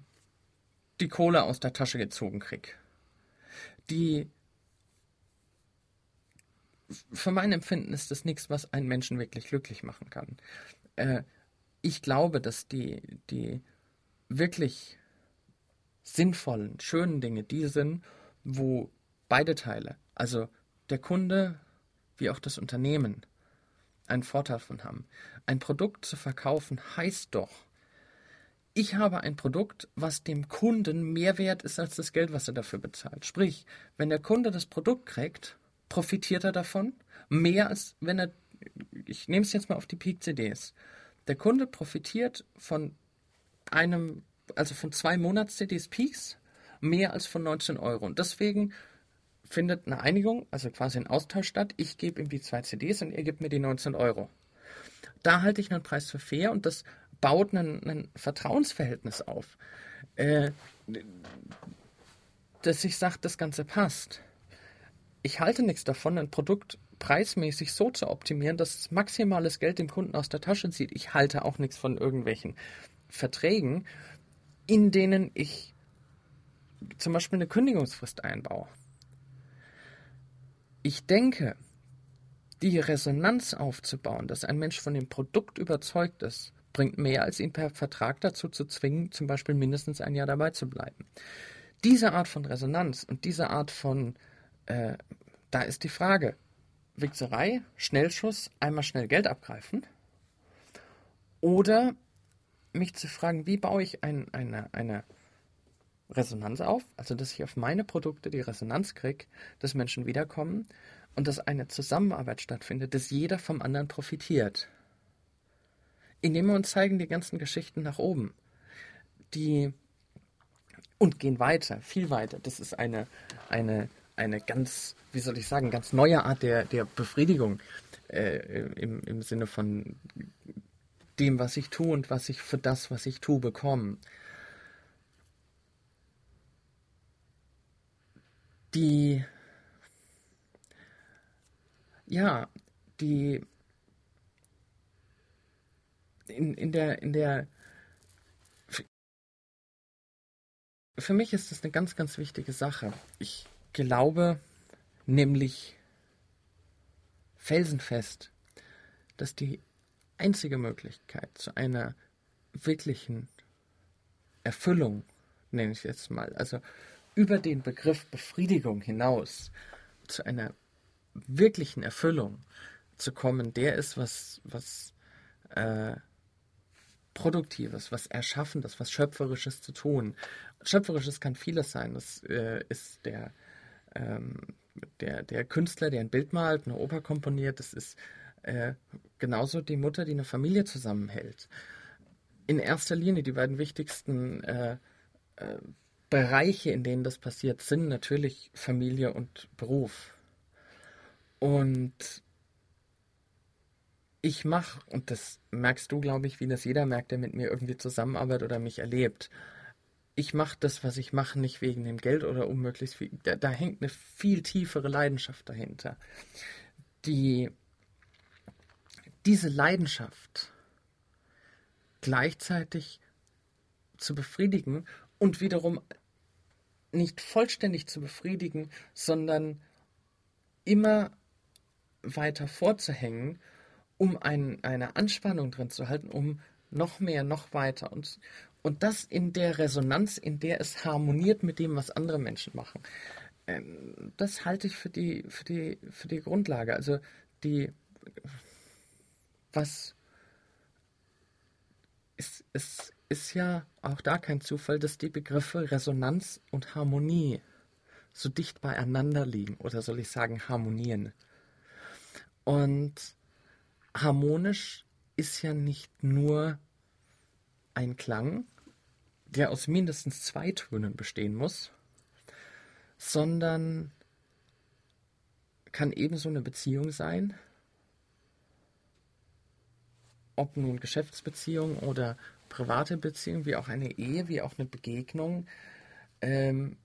die Kohle aus der Tasche gezogen kriege. Die für mein Empfinden ist das nichts, was einen Menschen wirklich glücklich machen kann. Äh, ich glaube, dass die, die wirklich sinnvollen, schönen Dinge die sind, wo beide Teile, also der Kunde wie auch das Unternehmen, einen Vorteil von haben. Ein Produkt zu verkaufen heißt doch, ich habe ein Produkt, was dem Kunden mehr wert ist als das Geld, was er dafür bezahlt. Sprich, wenn der Kunde das Produkt kriegt, profitiert er davon mehr als wenn er, ich nehme es jetzt mal auf die Peak CDs. Der Kunde profitiert von einem, also von zwei Monats CDs Peaks mehr als von 19 Euro. Und deswegen findet eine Einigung, also quasi ein Austausch statt. Ich gebe ihm die zwei CDs und er gibt mir die 19 Euro. Da halte ich einen Preis für fair und das baut ein, Vertrauensverhältnis auf, äh, dass ich sage, das Ganze passt. Ich halte nichts davon, ein Produkt preismäßig so zu optimieren, dass es maximales Geld dem Kunden aus der Tasche zieht. Ich halte auch nichts von irgendwelchen Verträgen, in denen ich zum Beispiel eine Kündigungsfrist einbaue. Ich denke, die Resonanz aufzubauen, dass ein Mensch von dem Produkt überzeugt ist, bringt mehr, als ihn per Vertrag dazu zu zwingen, zum Beispiel mindestens ein Jahr dabei zu bleiben. Diese Art von Resonanz und diese Art von, äh, da ist die Frage, Wichserei, Schnellschuss, einmal schnell Geld abgreifen oder mich zu fragen, wie baue ich ein, eine, eine Resonanz auf, also dass ich auf meine Produkte die Resonanz kriege, dass Menschen wiederkommen und dass eine Zusammenarbeit stattfindet, dass jeder vom anderen profitiert indem wir uns zeigen die ganzen Geschichten nach oben. Die und gehen weiter, viel weiter. Das ist eine, eine, eine ganz, wie soll ich sagen, ganz neue Art der, der Befriedigung äh, im, im Sinne von dem, was ich tue und was ich für das, was ich tue, bekomme. Die, ja, die in, in der, in der, für mich ist das eine ganz, ganz wichtige Sache. Ich glaube nämlich felsenfest, dass die einzige Möglichkeit zu einer wirklichen Erfüllung, nenne ich jetzt mal, also über den Begriff Befriedigung hinaus zu einer wirklichen Erfüllung zu kommen, der ist, was, was äh, Produktives, was Erschaffendes, was Schöpferisches zu tun. Schöpferisches kann vieles sein. Das äh, ist der, ähm, der, der Künstler, der ein Bild malt, eine Oper komponiert. Das ist äh, genauso die Mutter, die eine Familie zusammenhält. In erster Linie die beiden wichtigsten äh, äh Bereiche, in denen das passiert, sind natürlich Familie und Beruf. Und ich mache, und das merkst du, glaube ich, wie das jeder merkt, der mit mir irgendwie zusammenarbeitet oder mich erlebt. Ich mache das, was ich mache, nicht wegen dem Geld oder um viel. Da, da hängt eine viel tiefere Leidenschaft dahinter. Die, diese Leidenschaft gleichzeitig zu befriedigen und wiederum nicht vollständig zu befriedigen, sondern immer weiter vorzuhängen, um ein, eine Anspannung drin zu halten, um noch mehr, noch weiter und, und das in der Resonanz, in der es harmoniert mit dem, was andere Menschen machen. Ähm, das halte ich für die, für die, für die Grundlage. Also die, was ist, ist, ist ja auch da kein Zufall, dass die Begriffe Resonanz und Harmonie so dicht beieinander liegen oder soll ich sagen harmonieren. Und harmonisch ist ja nicht nur ein Klang, der aus mindestens zwei Tönen bestehen muss, sondern kann ebenso eine Beziehung sein, ob nun Geschäftsbeziehung oder private Beziehung, wie auch eine Ehe, wie auch eine Begegnung, ähm,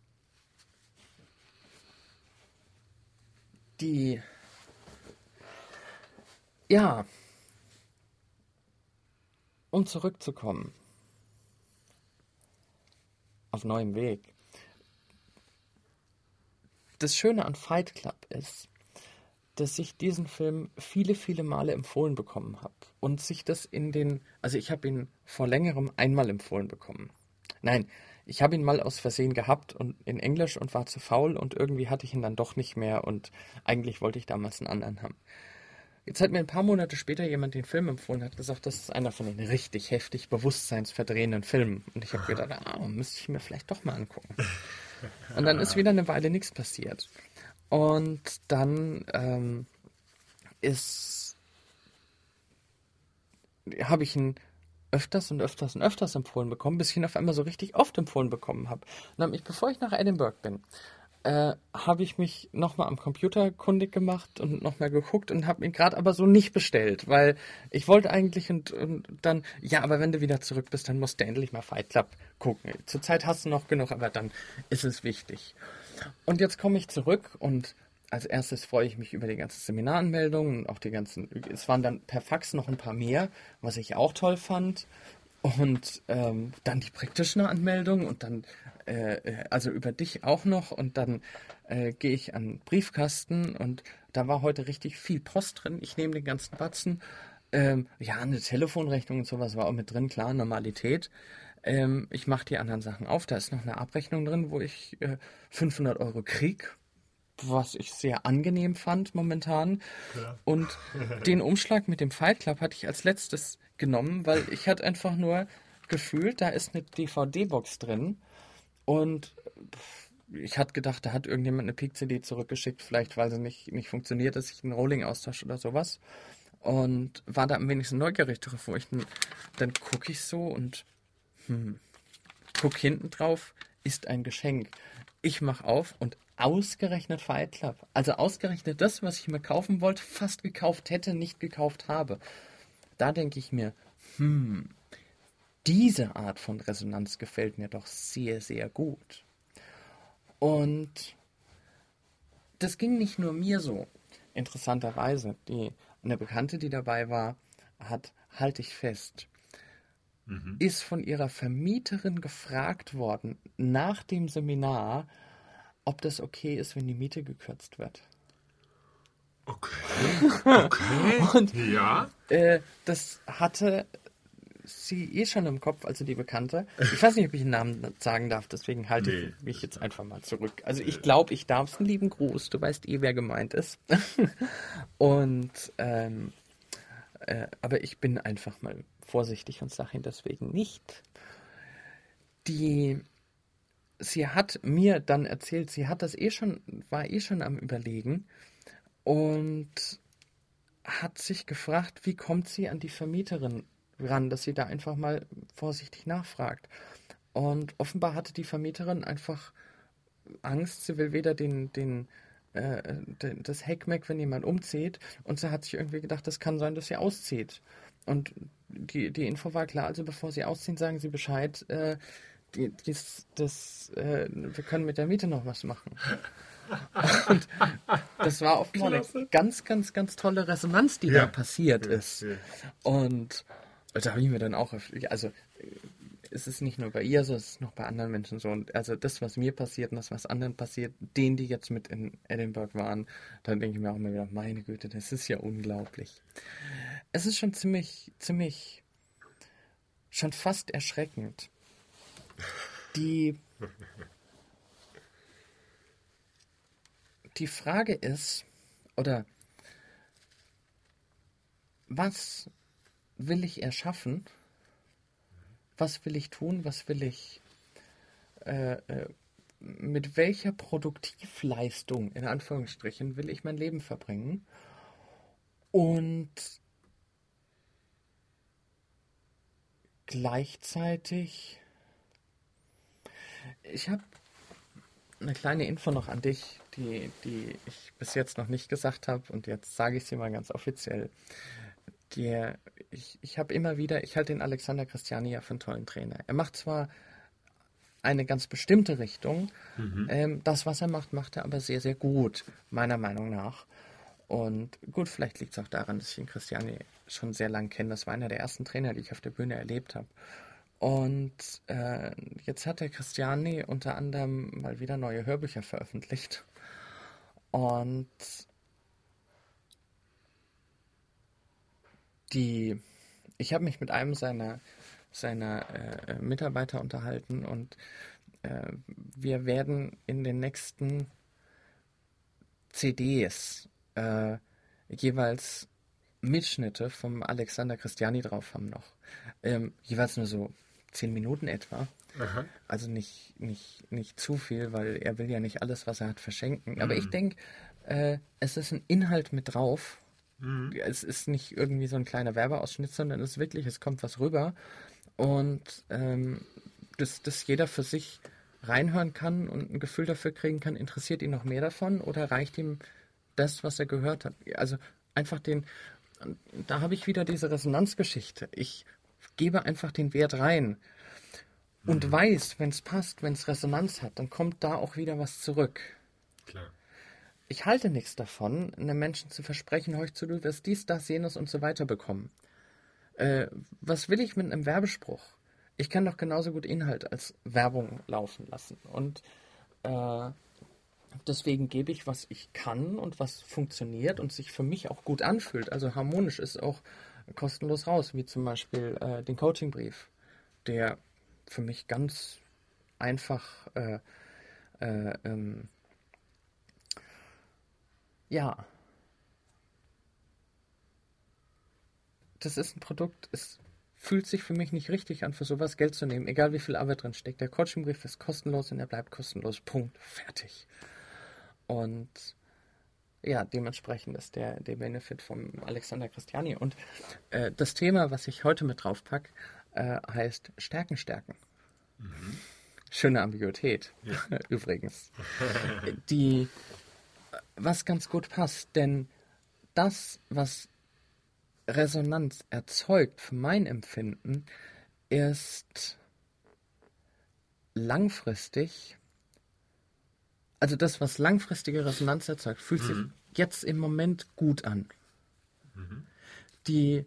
die, ja, um zurückzukommen, auf neuem Weg. Das Schöne an Fight Club ist, dass ich diesen Film viele, viele Male empfohlen bekommen habe. Und sich das in den, also ich habe ihn vor längerem einmal empfohlen bekommen. Nein, ich habe ihn mal aus Versehen gehabt und in Englisch und war zu faul und irgendwie hatte ich ihn dann doch nicht mehr und eigentlich wollte ich damals einen anderen haben. Jetzt hat mir ein paar Monate später jemand den Film empfohlen, hat gesagt, das ist einer von den richtig heftig bewusstseinsverdrehenden Filmen. Und ich habe gedacht, ah, müsste ich mir vielleicht doch mal angucken. Und dann ist wieder eine Weile nichts passiert. Und dann ähm, ist habe ich ihn öfters und öfters und öfters empfohlen bekommen, bis ich ihn auf einmal so richtig oft empfohlen bekommen habe. Und dann, bevor ich nach Edinburgh bin, äh, habe ich mich nochmal am Computer kundig gemacht und nochmal geguckt und habe ihn gerade aber so nicht bestellt, weil ich wollte eigentlich und, und, dann, ja, aber wenn du wieder zurück bist, dann musst du endlich mal Fight Club gucken. Zurzeit hast du noch genug, aber dann ist es wichtig. Und jetzt komme ich zurück und als erstes freue ich mich über die ganzen Seminaranmeldungen und auch die ganzen, es waren dann per Fax noch ein paar mehr, was ich auch toll fand. Und ähm, dann die praktischen Anmeldungen und dann, äh, äh, also über dich auch noch. Und dann äh, gehe ich an Briefkasten und da war heute richtig viel Post drin. Ich nehme den ganzen Batzen. Ähm, ja, eine Telefonrechnung und sowas war auch mit drin, klar, Normalität. Ähm, ich mache die anderen Sachen auf. Da ist noch eine Abrechnung drin, wo ich äh, 500 Euro krieg, was ich sehr angenehm fand momentan. Ja. Und den Umschlag mit dem Fight Club hatte ich als letztes genommen, weil ich hatte einfach nur gefühlt, da ist eine DVD-Box drin und ich hatte gedacht, da hat irgendjemand eine Peak-CD zurückgeschickt, vielleicht weil sie nicht, nicht funktioniert, dass ich einen Rolling austausche oder sowas. Und war da am wenigsten neugierig drauf, wo ich dann, dann gucke ich so und hm. Guck hinten drauf, ist ein Geschenk. Ich mach auf und ausgerechnet Fight Club. Also ausgerechnet das, was ich mir kaufen wollte, fast gekauft hätte, nicht gekauft habe. Da denke ich mir, hm, diese Art von Resonanz gefällt mir doch sehr, sehr gut. Und das ging nicht nur mir so. Interessanterweise, die, eine Bekannte, die dabei war, hat, halte ich fest, mhm. ist von ihrer Vermieterin gefragt worden nach dem Seminar, ob das okay ist, wenn die Miete gekürzt wird. Okay. Okay. <laughs> Und ja. Äh, das hatte sie eh schon im Kopf, also die Bekannte. Ich weiß nicht, ob ich den Namen sagen darf, deswegen halte nee. ich mich jetzt einfach mal zurück. Also ich glaube, ich darf es einen lieben Gruß. Du weißt eh, wer gemeint ist. <laughs> Und ähm, äh, aber ich bin einfach mal vorsichtig und sage ihn deswegen nicht. Die, sie hat mir dann erzählt, sie hat das eh schon, war eh schon am Überlegen und hat sich gefragt, wie kommt sie an die Vermieterin ran, dass sie da einfach mal vorsichtig nachfragt. Und offenbar hatte die Vermieterin einfach Angst, sie will weder den, den, äh, das Heckmeck, wenn jemand umzieht, und sie hat sich irgendwie gedacht, das kann sein, dass sie auszieht. Und die, die Info war klar, also bevor sie ausziehen, sagen sie Bescheid, äh, die, dies, das, äh, wir können mit der Miete noch was machen. <laughs> Und das war offenbar eine ganz, ganz, ganz tolle Resonanz, die ja. da passiert ist. Und da habe ich mir dann auch, also es ist nicht nur bei ihr so, es ist noch bei anderen Menschen so. Und also das, was mir passiert und das, was anderen passiert, denen, die jetzt mit in Edinburgh waren, dann denke ich mir auch immer wieder, meine Güte, das ist ja unglaublich. Es ist schon ziemlich, ziemlich, schon fast erschreckend. Die, <laughs> die Frage ist, oder was will ich erschaffen? Was will ich tun? Was will ich äh, äh, mit welcher Produktivleistung, in Anführungsstrichen, will ich mein Leben verbringen? Und gleichzeitig, ich habe eine kleine Info noch an dich, die, die ich bis jetzt noch nicht gesagt habe und jetzt sage ich sie mal ganz offiziell der, ich, ich habe immer wieder, ich halte den Alexander Christiani ja für einen tollen Trainer. Er macht zwar eine ganz bestimmte Richtung, mhm. ähm, das, was er macht, macht er aber sehr, sehr gut, meiner Meinung nach. Und gut, vielleicht liegt es auch daran, dass ich den Christiani schon sehr lange kenne. Das war einer der ersten Trainer, die ich auf der Bühne erlebt habe. Und äh, jetzt hat der Christiani unter anderem mal wieder neue Hörbücher veröffentlicht. Und die, ich habe mich mit einem seiner, seiner äh, Mitarbeiter unterhalten und äh, wir werden in den nächsten CDs äh, jeweils Mitschnitte vom Alexander Christiani drauf haben noch. Ähm, jeweils nur so zehn Minuten etwa. Aha. Also nicht, nicht, nicht zu viel, weil er will ja nicht alles, was er hat, verschenken. Mhm. Aber ich denke, äh, es ist ein Inhalt mit drauf, Mhm. Es ist nicht irgendwie so ein kleiner Werbeausschnitt, sondern es ist wirklich, es kommt was rüber. Und ähm, dass, dass jeder für sich reinhören kann und ein Gefühl dafür kriegen kann, interessiert ihn noch mehr davon oder reicht ihm das, was er gehört hat? Also einfach den, da habe ich wieder diese Resonanzgeschichte. Ich gebe einfach den Wert rein und mhm. weiß, wenn es passt, wenn es Resonanz hat, dann kommt da auch wieder was zurück. Klar ich halte nichts davon, einem Menschen zu versprechen, heuch zu, du wirst dies, das, jenes und so weiter bekommen. Äh, was will ich mit einem Werbespruch? Ich kann doch genauso gut Inhalt als Werbung laufen lassen. Und äh, deswegen gebe ich, was ich kann und was funktioniert und sich für mich auch gut anfühlt. Also harmonisch ist auch kostenlos raus, wie zum Beispiel äh, den Coachingbrief, der für mich ganz einfach äh, äh, ähm, ja. Das ist ein Produkt, es fühlt sich für mich nicht richtig an, für sowas Geld zu nehmen, egal wie viel Arbeit drin steckt. Der Coachingbrief ist kostenlos und er bleibt kostenlos. Punkt. Fertig. Und ja, dementsprechend ist der, der Benefit vom Alexander Christiani. Und äh, das Thema, was ich heute mit draufpack, äh, heißt Stärken stärken. Mhm. Schöne Ambiguität, ja. <laughs> übrigens. Die was ganz gut passt, denn das, was Resonanz erzeugt, für mein Empfinden, ist langfristig, also das, was langfristige Resonanz erzeugt, fühlt mhm. sich jetzt im Moment gut an. Mhm. Die,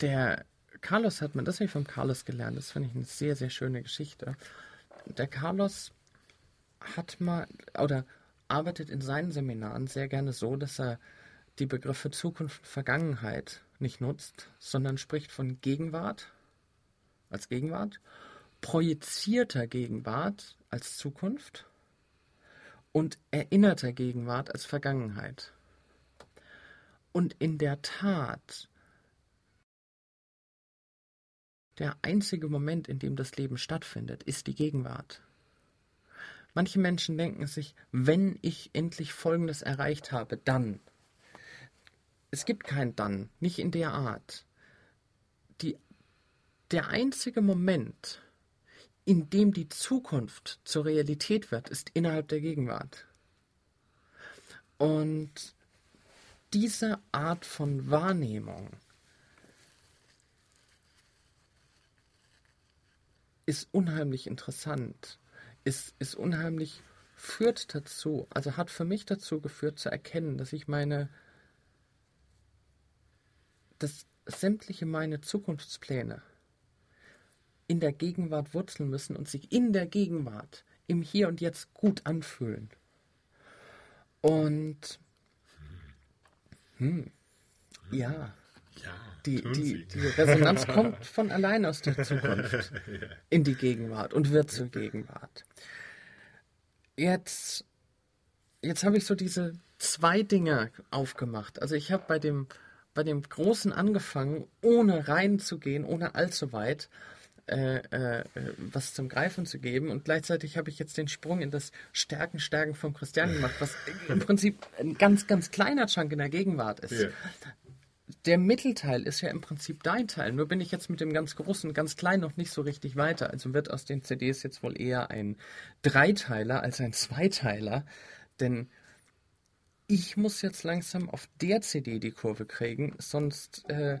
der Carlos hat mir, das habe ich vom Carlos gelernt, das finde ich eine sehr, sehr schöne Geschichte. Der Carlos hat mal oder arbeitet in seinen Seminaren sehr gerne so, dass er die Begriffe Zukunft und Vergangenheit nicht nutzt, sondern spricht von Gegenwart als Gegenwart, projizierter Gegenwart als Zukunft und erinnerter Gegenwart als Vergangenheit. Und in der Tat, der einzige Moment, in dem das Leben stattfindet, ist die Gegenwart. Manche Menschen denken sich, wenn ich endlich Folgendes erreicht habe, dann. Es gibt kein dann, nicht in der Art. Die, der einzige Moment, in dem die Zukunft zur Realität wird, ist innerhalb der Gegenwart. Und diese Art von Wahrnehmung ist unheimlich interessant ist, ist unheimlich, führt dazu, also hat für mich dazu geführt zu erkennen, dass ich meine, dass, sämtliche meine Zukunftspläne in der Gegenwart wurzeln müssen und sich in der Gegenwart, im Hier und Jetzt gut anfühlen. Und hm, ja, Ja, die, die, sie. die Resonanz <laughs> kommt von allein aus der Zukunft <laughs> in die Gegenwart und wird zur Gegenwart. Jetzt, jetzt habe ich so diese zwei Dinge aufgemacht. Also ich habe bei dem, bei dem Großen angefangen, ohne reinzugehen, ohne allzu weit äh, äh, was zum Greifen zu geben. Und gleichzeitig habe ich jetzt den Sprung in das Stärken, Stärken von Christian gemacht, was im <laughs> Prinzip ein ganz, ganz kleiner Chunk in der Gegenwart ist Ja. Der Mittelteil ist ja im Prinzip dein Teil. Nur bin ich jetzt mit dem ganz großen, ganz kleinen noch nicht so richtig weiter. Also wird aus den CDs jetzt wohl eher ein Dreiteiler als ein Zweiteiler. Denn ich muss jetzt langsam auf der CD die Kurve kriegen, sonst äh,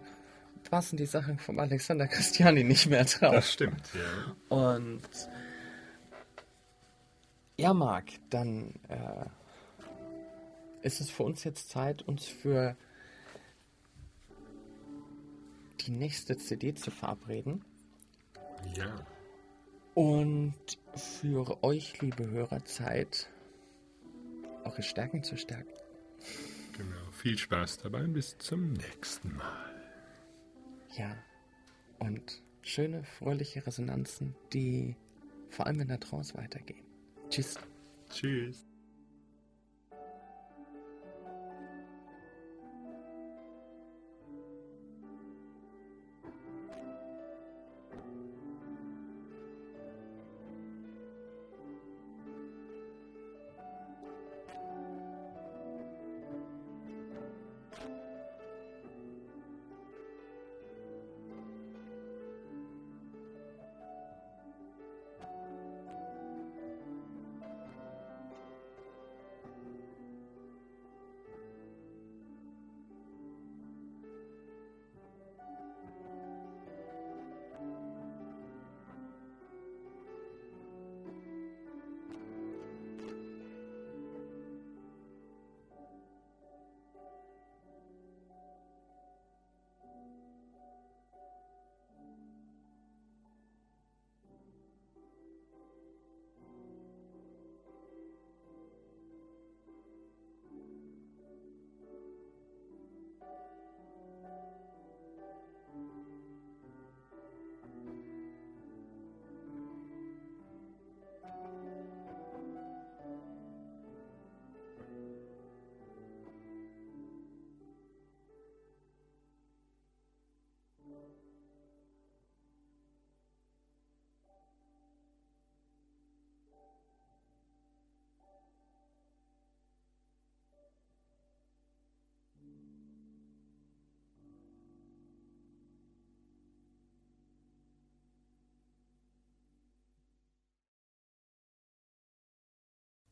passen die Sachen vom Alexander Christiani nicht mehr drauf. Das stimmt, ja. Und ja, Marc, dann äh, ist es für uns jetzt Zeit, uns für die nächste CD zu verabreden. Ja. Und für euch, liebe Hörer, Zeit, eure Stärken zu stärken. Genau. Viel Spaß dabei und bis zum nächsten Mal. Ja. Und schöne, fröhliche Resonanzen, die vor allem in der Trance weitergehen. Tschüss. Tschüss.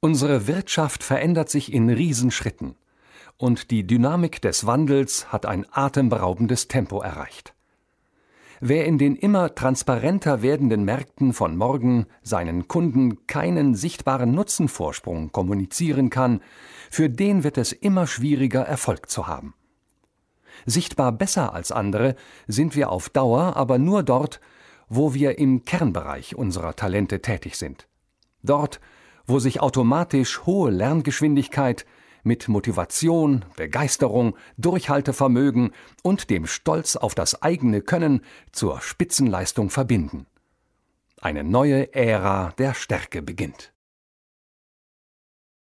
Unsere Wirtschaft verändert sich in Riesenschritten und die Dynamik des Wandels hat ein atemberaubendes Tempo erreicht. Wer in den immer transparenter werdenden Märkten von morgen seinen Kunden keinen sichtbaren Nutzenvorsprung kommunizieren kann, für den wird es immer schwieriger, Erfolg zu haben. Sichtbar besser als andere sind wir auf Dauer aber nur dort, wo wir im Kernbereich unserer Talente tätig sind. Dort, wo sich automatisch hohe Lerngeschwindigkeit mit Motivation, Begeisterung, Durchhaltevermögen und dem Stolz auf das eigene Können zur Spitzenleistung verbinden. Eine neue Ära der Stärke beginnt.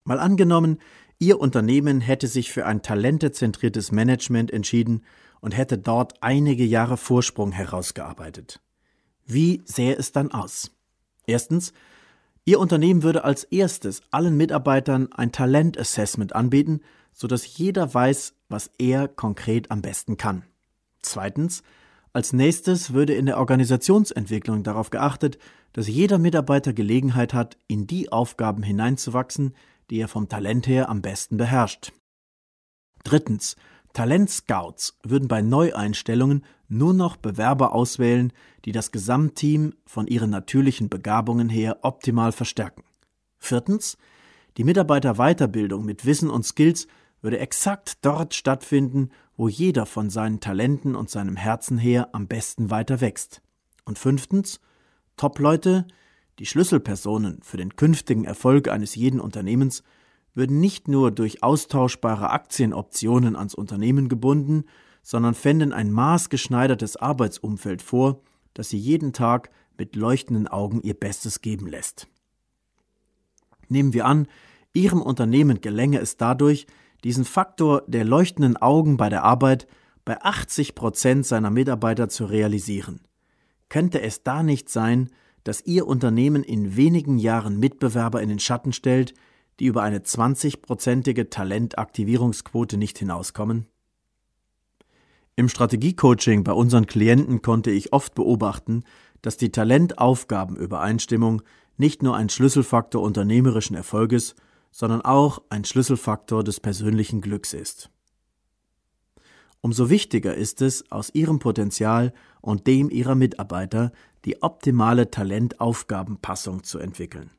Mal angenommen, Ihr Unternehmen hätte sich für ein talentezentriertes Management entschieden und hätte dort einige Jahre Vorsprung herausgearbeitet. Wie sähe es dann aus? Erstens, Ihr Unternehmen würde als erstes allen Mitarbeitern ein Talentassessment anbieten, sodass jeder weiß, was er konkret am besten kann. Zweitens, als nächstes würde in der Organisationsentwicklung darauf geachtet, dass jeder Mitarbeiter Gelegenheit hat, in die Aufgaben hineinzuwachsen, die er vom Talent her am besten beherrscht. Drittens, Talentscouts würden bei Neueinstellungen nur noch Bewerber auswählen, die das Gesamtteam von ihren natürlichen Begabungen her optimal verstärken. Viertens, die Mitarbeiterweiterbildung mit Wissen und Skills würde exakt dort stattfinden, wo jeder von seinen Talenten und seinem Herzen her am besten weiter wächst. Und fünftens, Top-Leute, die Schlüsselpersonen für den künftigen Erfolg eines jeden Unternehmens, würden nicht nur durch austauschbare Aktienoptionen ans Unternehmen gebunden, sondern fänden ein maßgeschneidertes Arbeitsumfeld vor, das sie jeden Tag mit leuchtenden Augen ihr Bestes geben lässt. Nehmen wir an, Ihrem Unternehmen gelänge es dadurch, diesen Faktor der leuchtenden Augen bei der Arbeit bei 80 Prozent seiner Mitarbeiter zu realisieren. Könnte es da nicht sein, dass Ihr Unternehmen in wenigen Jahren Mitbewerber in den Schatten stellt, die über eine 20-prozentige Talentaktivierungsquote nicht hinauskommen? Im Strategiecoaching bei unseren Klienten konnte ich oft beobachten, dass die Talentaufgabenübereinstimmung nicht nur ein Schlüsselfaktor unternehmerischen Erfolges, sondern auch ein Schlüsselfaktor des persönlichen Glücks ist. Umso wichtiger ist es, aus ihrem Potenzial und dem ihrer Mitarbeiter die optimale Talentaufgabenpassung zu entwickeln.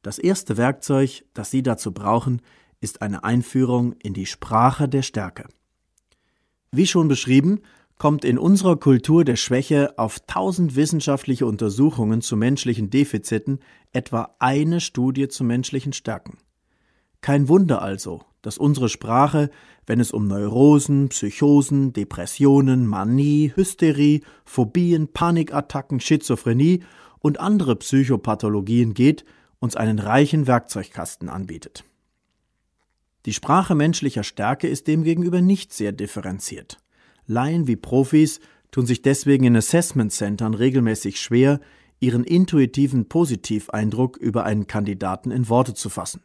Das erste Werkzeug, das Sie dazu brauchen, ist eine Einführung in die Sprache der Stärke. Wie schon beschrieben, kommt in unserer Kultur der Schwäche auf tausend wissenschaftliche Untersuchungen zu menschlichen Defiziten etwa eine Studie zu menschlichen Stärken. Kein Wunder also, dass unsere Sprache, wenn es um Neurosen, Psychosen, Depressionen, Manie, Hysterie, Phobien, Panikattacken, Schizophrenie und andere Psychopathologien geht, uns einen reichen Werkzeugkasten anbietet. Die Sprache menschlicher Stärke ist demgegenüber nicht sehr differenziert. Laien wie Profis tun sich deswegen in Assessment Centern regelmäßig schwer, ihren intuitiven Positiveindruck über einen Kandidaten in Worte zu fassen.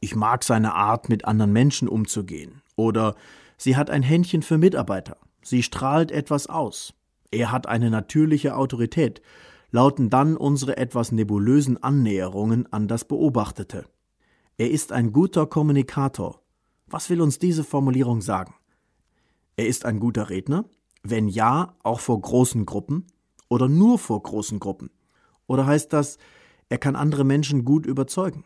Ich mag seine Art, mit anderen Menschen umzugehen. Oder sie hat ein Händchen für Mitarbeiter. Sie strahlt etwas aus. Er hat eine natürliche Autorität, lauten dann unsere etwas nebulösen Annäherungen an das Beobachtete. Er ist ein guter Kommunikator. Was will uns diese Formulierung sagen? Er ist ein guter Redner? Wenn ja, auch vor großen Gruppen? Oder nur vor großen Gruppen? Oder heißt das, er kann andere Menschen gut überzeugen?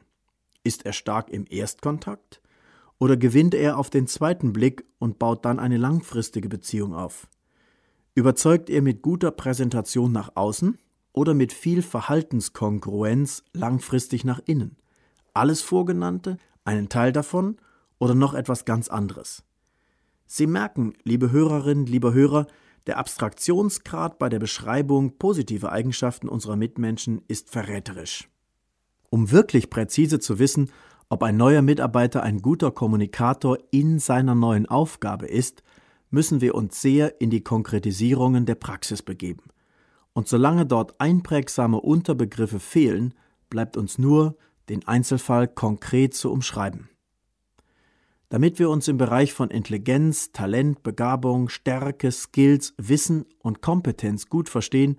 Ist er stark im Erstkontakt? Oder gewinnt er auf den zweiten Blick und baut dann eine langfristige Beziehung auf? Überzeugt er mit guter Präsentation nach außen oder mit viel Verhaltenskongruenz langfristig nach innen? Alles Vorgenannte, einen Teil davon oder noch etwas ganz anderes? Sie merken, liebe Hörerinnen, lieber Hörer, der Abstraktionsgrad bei der Beschreibung positiver Eigenschaften unserer Mitmenschen ist verräterisch. Um wirklich präzise zu wissen, ob ein neuer Mitarbeiter ein guter Kommunikator in seiner neuen Aufgabe ist, müssen wir uns sehr in die Konkretisierungen der Praxis begeben. Und solange dort einprägsame Unterbegriffe fehlen, bleibt uns nur, den Einzelfall konkret zu umschreiben. Damit wir uns im Bereich von Intelligenz, Talent, Begabung, Stärke, Skills, Wissen und Kompetenz gut verstehen,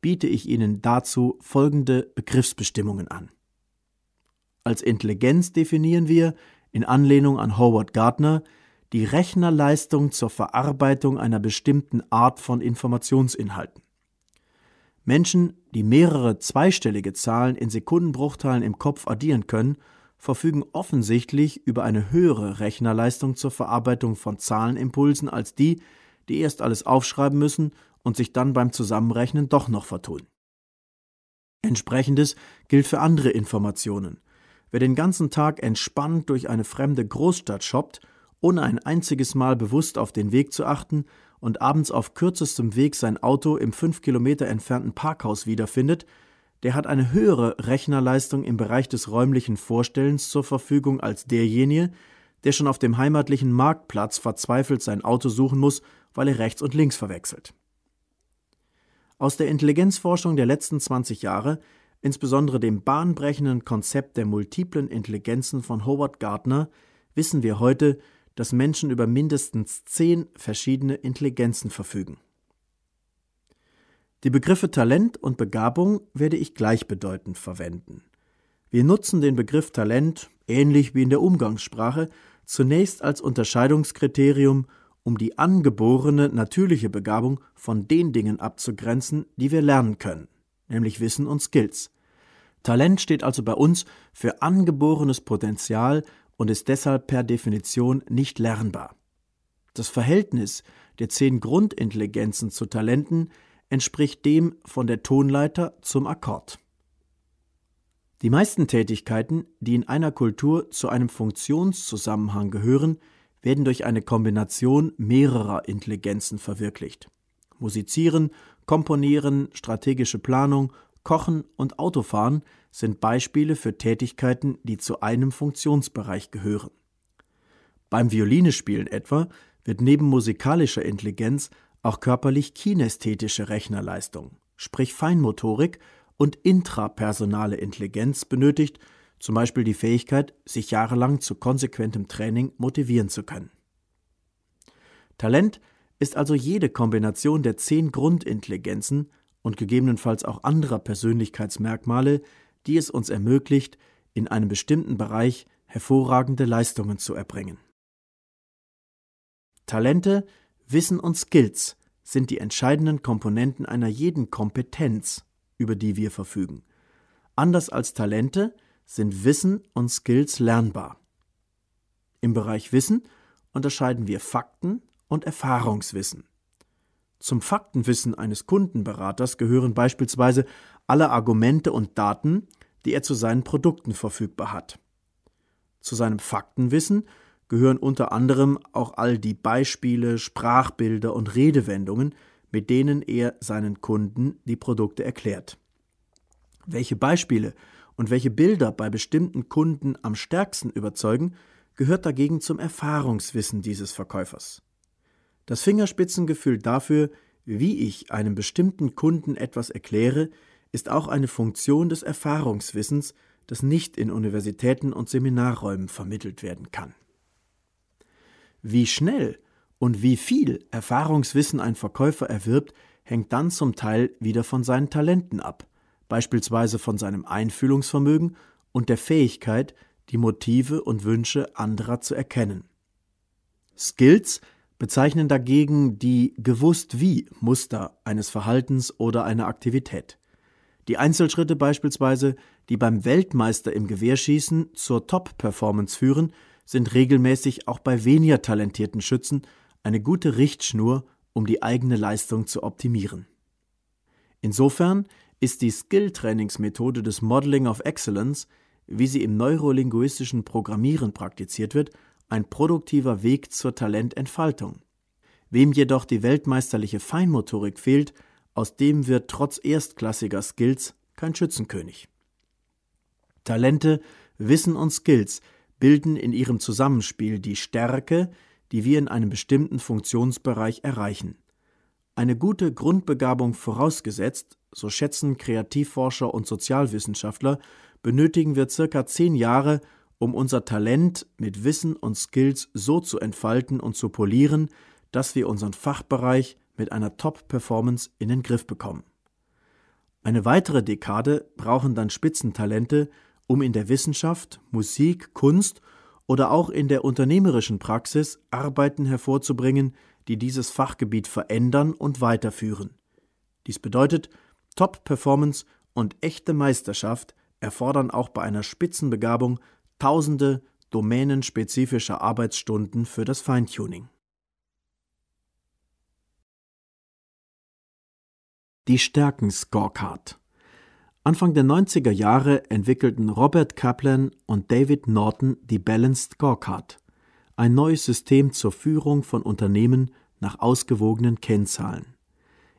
biete ich Ihnen dazu folgende Begriffsbestimmungen an. Als Intelligenz definieren wir, in Anlehnung an Howard Gardner, die Rechnerleistung zur Verarbeitung einer bestimmten Art von Informationsinhalten. Menschen, die mehrere zweistellige Zahlen in Sekundenbruchteilen im Kopf addieren können, verfügen offensichtlich über eine höhere Rechnerleistung zur Verarbeitung von Zahlenimpulsen als die, die erst alles aufschreiben müssen und sich dann beim Zusammenrechnen doch noch vertun. Entsprechendes gilt für andere Informationen. Wer den ganzen Tag entspannt durch eine fremde Großstadt shoppt, ohne ein einziges Mal bewusst auf den Weg zu achten und abends auf kürzestem Weg sein Auto im fünf Kilometer entfernten Parkhaus wiederfindet, der hat eine höhere Rechnerleistung im Bereich des räumlichen Vorstellens zur Verfügung als derjenige, der schon auf dem heimatlichen Marktplatz verzweifelt sein Auto suchen muss, weil er rechts und links verwechselt. Aus der Intelligenzforschung der letzten 20 Jahre insbesondere dem bahnbrechenden Konzept der multiplen Intelligenzen von Howard Gardner, wissen wir heute, dass Menschen über mindestens zehn verschiedene Intelligenzen verfügen. Die Begriffe Talent und Begabung werde ich gleichbedeutend verwenden. Wir nutzen den Begriff Talent, ähnlich wie in der Umgangssprache, zunächst als Unterscheidungskriterium, um die angeborene natürliche Begabung von den Dingen abzugrenzen, die wir lernen können nämlich Wissen und Skills. Talent steht also bei uns für angeborenes Potenzial und ist deshalb per Definition nicht lernbar. Das Verhältnis der zehn Grundintelligenzen zu Talenten entspricht dem von der Tonleiter zum Akkord. Die meisten Tätigkeiten, die in einer Kultur zu einem Funktionszusammenhang gehören, werden durch eine Kombination mehrerer Intelligenzen verwirklicht. Musizieren, Komponieren, strategische Planung, Kochen und Autofahren sind Beispiele für Tätigkeiten, die zu einem Funktionsbereich gehören. Beim Violinespielen etwa wird neben musikalischer Intelligenz auch körperlich kinästhetische Rechnerleistung, sprich Feinmotorik und intrapersonale Intelligenz benötigt, zum Beispiel die Fähigkeit, sich jahrelang zu konsequentem Training motivieren zu können. Talent ist also jede Kombination der zehn Grundintelligenzen und gegebenenfalls auch anderer Persönlichkeitsmerkmale, die es uns ermöglicht, in einem bestimmten Bereich hervorragende Leistungen zu erbringen. Talente, Wissen und Skills sind die entscheidenden Komponenten einer jeden Kompetenz, über die wir verfügen. Anders als Talente sind Wissen und Skills lernbar. Im Bereich Wissen unterscheiden wir Fakten und Erfahrungswissen. Zum Faktenwissen eines Kundenberaters gehören beispielsweise alle Argumente und Daten, die er zu seinen Produkten verfügbar hat. Zu seinem Faktenwissen gehören unter anderem auch all die Beispiele, Sprachbilder und Redewendungen, mit denen er seinen Kunden die Produkte erklärt. Welche Beispiele und welche Bilder bei bestimmten Kunden am stärksten überzeugen, gehört dagegen zum Erfahrungswissen dieses Verkäufers. Das Fingerspitzengefühl dafür, wie ich einem bestimmten Kunden etwas erkläre, ist auch eine Funktion des Erfahrungswissens, das nicht in Universitäten und Seminarräumen vermittelt werden kann. Wie schnell und wie viel Erfahrungswissen ein Verkäufer erwirbt, hängt dann zum Teil wieder von seinen Talenten ab, beispielsweise von seinem Einfühlungsvermögen und der Fähigkeit, die Motive und Wünsche anderer zu erkennen. Skills bezeichnen dagegen die gewusst wie Muster eines Verhaltens oder einer Aktivität. Die Einzelschritte beispielsweise, die beim Weltmeister im Gewehrschießen zur Top-Performance führen, sind regelmäßig auch bei weniger talentierten Schützen eine gute Richtschnur, um die eigene Leistung zu optimieren. Insofern ist die Skill-Trainingsmethode des Modeling of Excellence, wie sie im neurolinguistischen Programmieren praktiziert wird, ein produktiver Weg zur Talententfaltung. Wem jedoch die weltmeisterliche Feinmotorik fehlt, aus dem wird trotz erstklassiger Skills kein Schützenkönig. Talente, Wissen und Skills bilden in ihrem Zusammenspiel die Stärke, die wir in einem bestimmten Funktionsbereich erreichen. Eine gute Grundbegabung vorausgesetzt, so schätzen Kreativforscher und Sozialwissenschaftler, benötigen wir circa zehn Jahre, um unser Talent mit Wissen und Skills so zu entfalten und zu polieren, dass wir unseren Fachbereich mit einer Top-Performance in den Griff bekommen. Eine weitere Dekade brauchen dann Spitzentalente, um in der Wissenschaft, Musik, Kunst oder auch in der unternehmerischen Praxis Arbeiten hervorzubringen, die dieses Fachgebiet verändern und weiterführen. Dies bedeutet, Top-Performance und echte Meisterschaft erfordern auch bei einer Spitzenbegabung tausende domänenspezifischer Arbeitsstunden für das Feintuning. Die Stärken-Scorecard Anfang der 90er Jahre entwickelten Robert Kaplan und David Norton die Balanced Scorecard, ein neues System zur Führung von Unternehmen nach ausgewogenen Kennzahlen.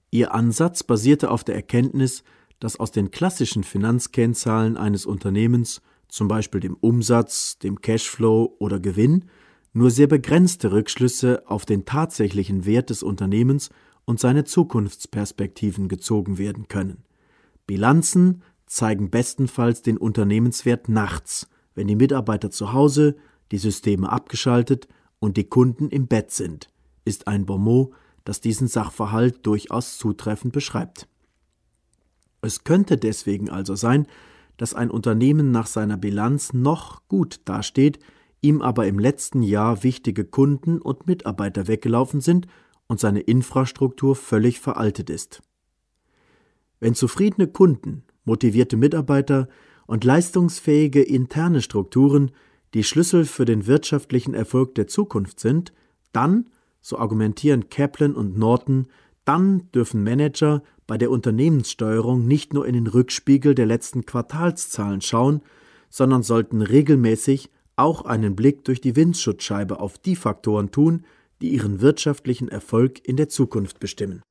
Ihr Ansatz basierte auf der Erkenntnis, dass aus den klassischen Finanzkennzahlen eines Unternehmens zum Beispiel dem Umsatz, dem Cashflow oder Gewinn, nur sehr begrenzte Rückschlüsse auf den tatsächlichen Wert des Unternehmens und seine Zukunftsperspektiven gezogen werden können. Bilanzen zeigen bestenfalls den Unternehmenswert nachts, wenn die Mitarbeiter zu Hause, die Systeme abgeschaltet und die Kunden im Bett sind, ist ein Bonmot, das diesen Sachverhalt durchaus zutreffend beschreibt. Es könnte deswegen also sein, dass ein Unternehmen nach seiner Bilanz noch gut dasteht, ihm aber im letzten Jahr wichtige Kunden und Mitarbeiter weggelaufen sind und seine Infrastruktur völlig veraltet ist. Wenn zufriedene Kunden, motivierte Mitarbeiter und leistungsfähige interne Strukturen die Schlüssel für den wirtschaftlichen Erfolg der Zukunft sind, dann, so argumentieren Kaplan und Norton, dann dürfen Manager bei der Unternehmenssteuerung nicht nur in den Rückspiegel der letzten Quartalszahlen schauen, sondern sollten regelmäßig auch einen Blick durch die Windschutzscheibe auf die Faktoren tun, die ihren wirtschaftlichen Erfolg in der Zukunft bestimmen.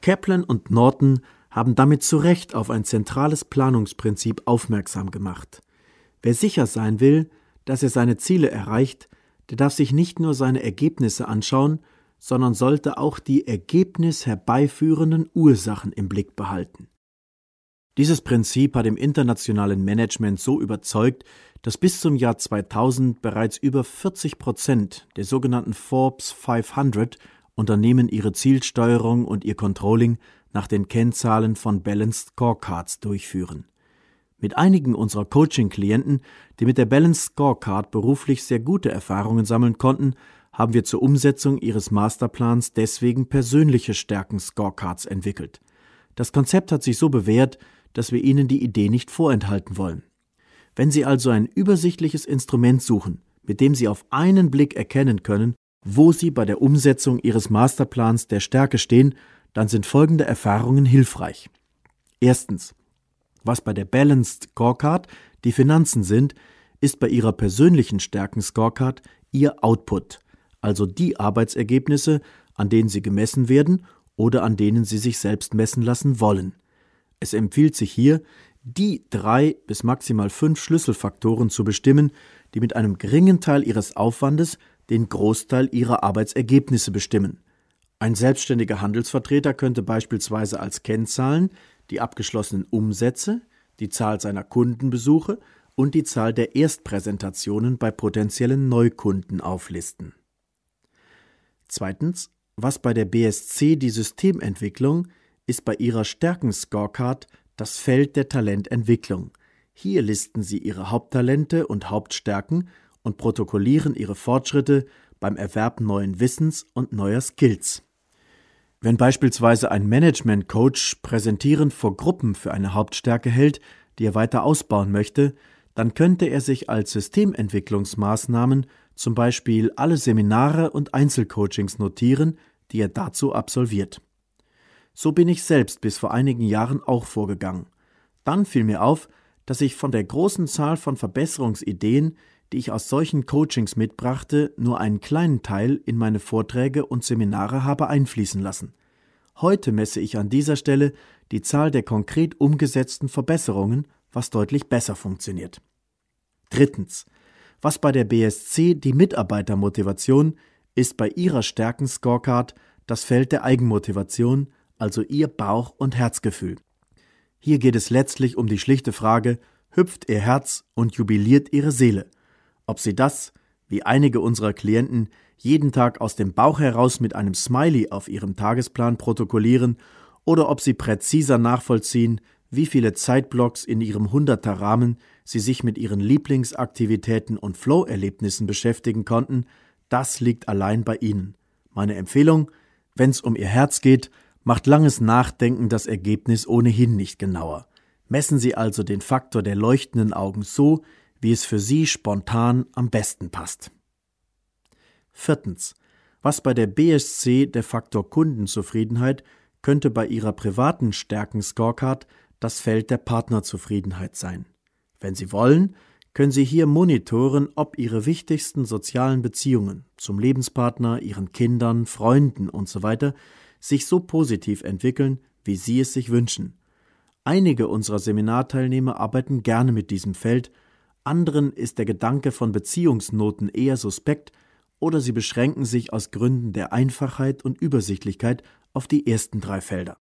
Kaplan und Norton haben damit zu Recht auf ein zentrales Planungsprinzip aufmerksam gemacht. Wer sicher sein will, dass er seine Ziele erreicht, der darf sich nicht nur seine Ergebnisse anschauen, sondern sollte auch die Ergebnis herbeiführenden Ursachen im Blick behalten. Dieses Prinzip hat im internationalen Management so überzeugt, dass bis zum Jahr 2000 bereits über 40 Prozent der sogenannten Forbes 500 Unternehmen ihre Zielsteuerung und ihr Controlling nach den Kennzahlen von Balanced Scorecards durchführen. Mit einigen unserer Coaching-Klienten, die mit der Balanced Scorecard beruflich sehr gute Erfahrungen sammeln konnten, haben wir zur Umsetzung ihres Masterplans deswegen persönliche Stärken-Scorecards entwickelt. Das Konzept hat sich so bewährt, dass wir Ihnen die Idee nicht vorenthalten wollen. Wenn Sie also ein übersichtliches Instrument suchen, mit dem Sie auf einen Blick erkennen können, wo Sie bei der Umsetzung Ihres Masterplans der Stärke stehen, dann sind folgende Erfahrungen hilfreich. Erstens. Was bei der Balanced Scorecard die Finanzen sind, ist bei Ihrer persönlichen Stärken-Scorecard Ihr Output, also die Arbeitsergebnisse, an denen Sie gemessen werden oder an denen Sie sich selbst messen lassen wollen. Es empfiehlt sich hier, die drei bis maximal fünf Schlüsselfaktoren zu bestimmen, die mit einem geringen Teil Ihres Aufwandes den Großteil Ihrer Arbeitsergebnisse bestimmen. Ein selbstständiger Handelsvertreter könnte beispielsweise als Kennzahlen die abgeschlossenen Umsätze, die Zahl seiner Kundenbesuche und die Zahl der Erstpräsentationen bei potenziellen Neukunden auflisten. Zweitens, was bei der BSC die Systementwicklung ist bei ihrer Stärken-Scorecard das Feld der Talententwicklung. Hier listen sie ihre Haupttalente und Hauptstärken und protokollieren ihre Fortschritte beim Erwerb neuen Wissens und neuer Skills. Wenn beispielsweise ein Management-Coach präsentierend vor Gruppen für eine Hauptstärke hält, die er weiter ausbauen möchte, dann könnte er sich als Systementwicklungsmaßnahmen zum Beispiel alle Seminare und Einzelcoachings notieren, die er dazu absolviert. So bin ich selbst bis vor einigen Jahren auch vorgegangen. Dann fiel mir auf, dass ich von der großen Zahl von Verbesserungsideen, die ich aus solchen Coachings mitbrachte, nur einen kleinen Teil in meine Vorträge und Seminare habe einfließen lassen. Heute messe ich an dieser Stelle die Zahl der konkret umgesetzten Verbesserungen, was deutlich besser funktioniert. Drittens. Was bei der BSC die Mitarbeitermotivation ist bei ihrer Stärken-Scorecard das Feld der Eigenmotivation, also ihr Bauch- und Herzgefühl. Hier geht es letztlich um die schlichte Frage, hüpft ihr Herz und jubiliert ihre Seele? Ob sie das, wie einige unserer Klienten, jeden Tag aus dem Bauch heraus mit einem Smiley auf ihrem Tagesplan protokollieren oder ob sie präziser nachvollziehen, wie viele Zeitblocks in ihrem hunderter Rahmen sie sich mit ihren Lieblingsaktivitäten und Flow-Erlebnissen beschäftigen konnten, das liegt allein bei ihnen. Meine Empfehlung, wenn's um ihr Herz geht, macht langes Nachdenken das Ergebnis ohnehin nicht genauer. Messen Sie also den Faktor der leuchtenden Augen so, wie es für Sie spontan am besten passt. Viertens. Was bei der BSC der Faktor Kundenzufriedenheit könnte bei Ihrer privaten Stärken-Scorecard das Feld der Partnerzufriedenheit sein. Wenn Sie wollen, können Sie hier monitoren, ob Ihre wichtigsten sozialen Beziehungen zum Lebenspartner, Ihren Kindern, Freunden usw sich so positiv entwickeln, wie Sie es sich wünschen. Einige unserer Seminarteilnehmer arbeiten gerne mit diesem Feld, anderen ist der Gedanke von Beziehungsnoten eher suspekt oder sie beschränken sich aus Gründen der Einfachheit und Übersichtlichkeit auf die ersten drei Felder.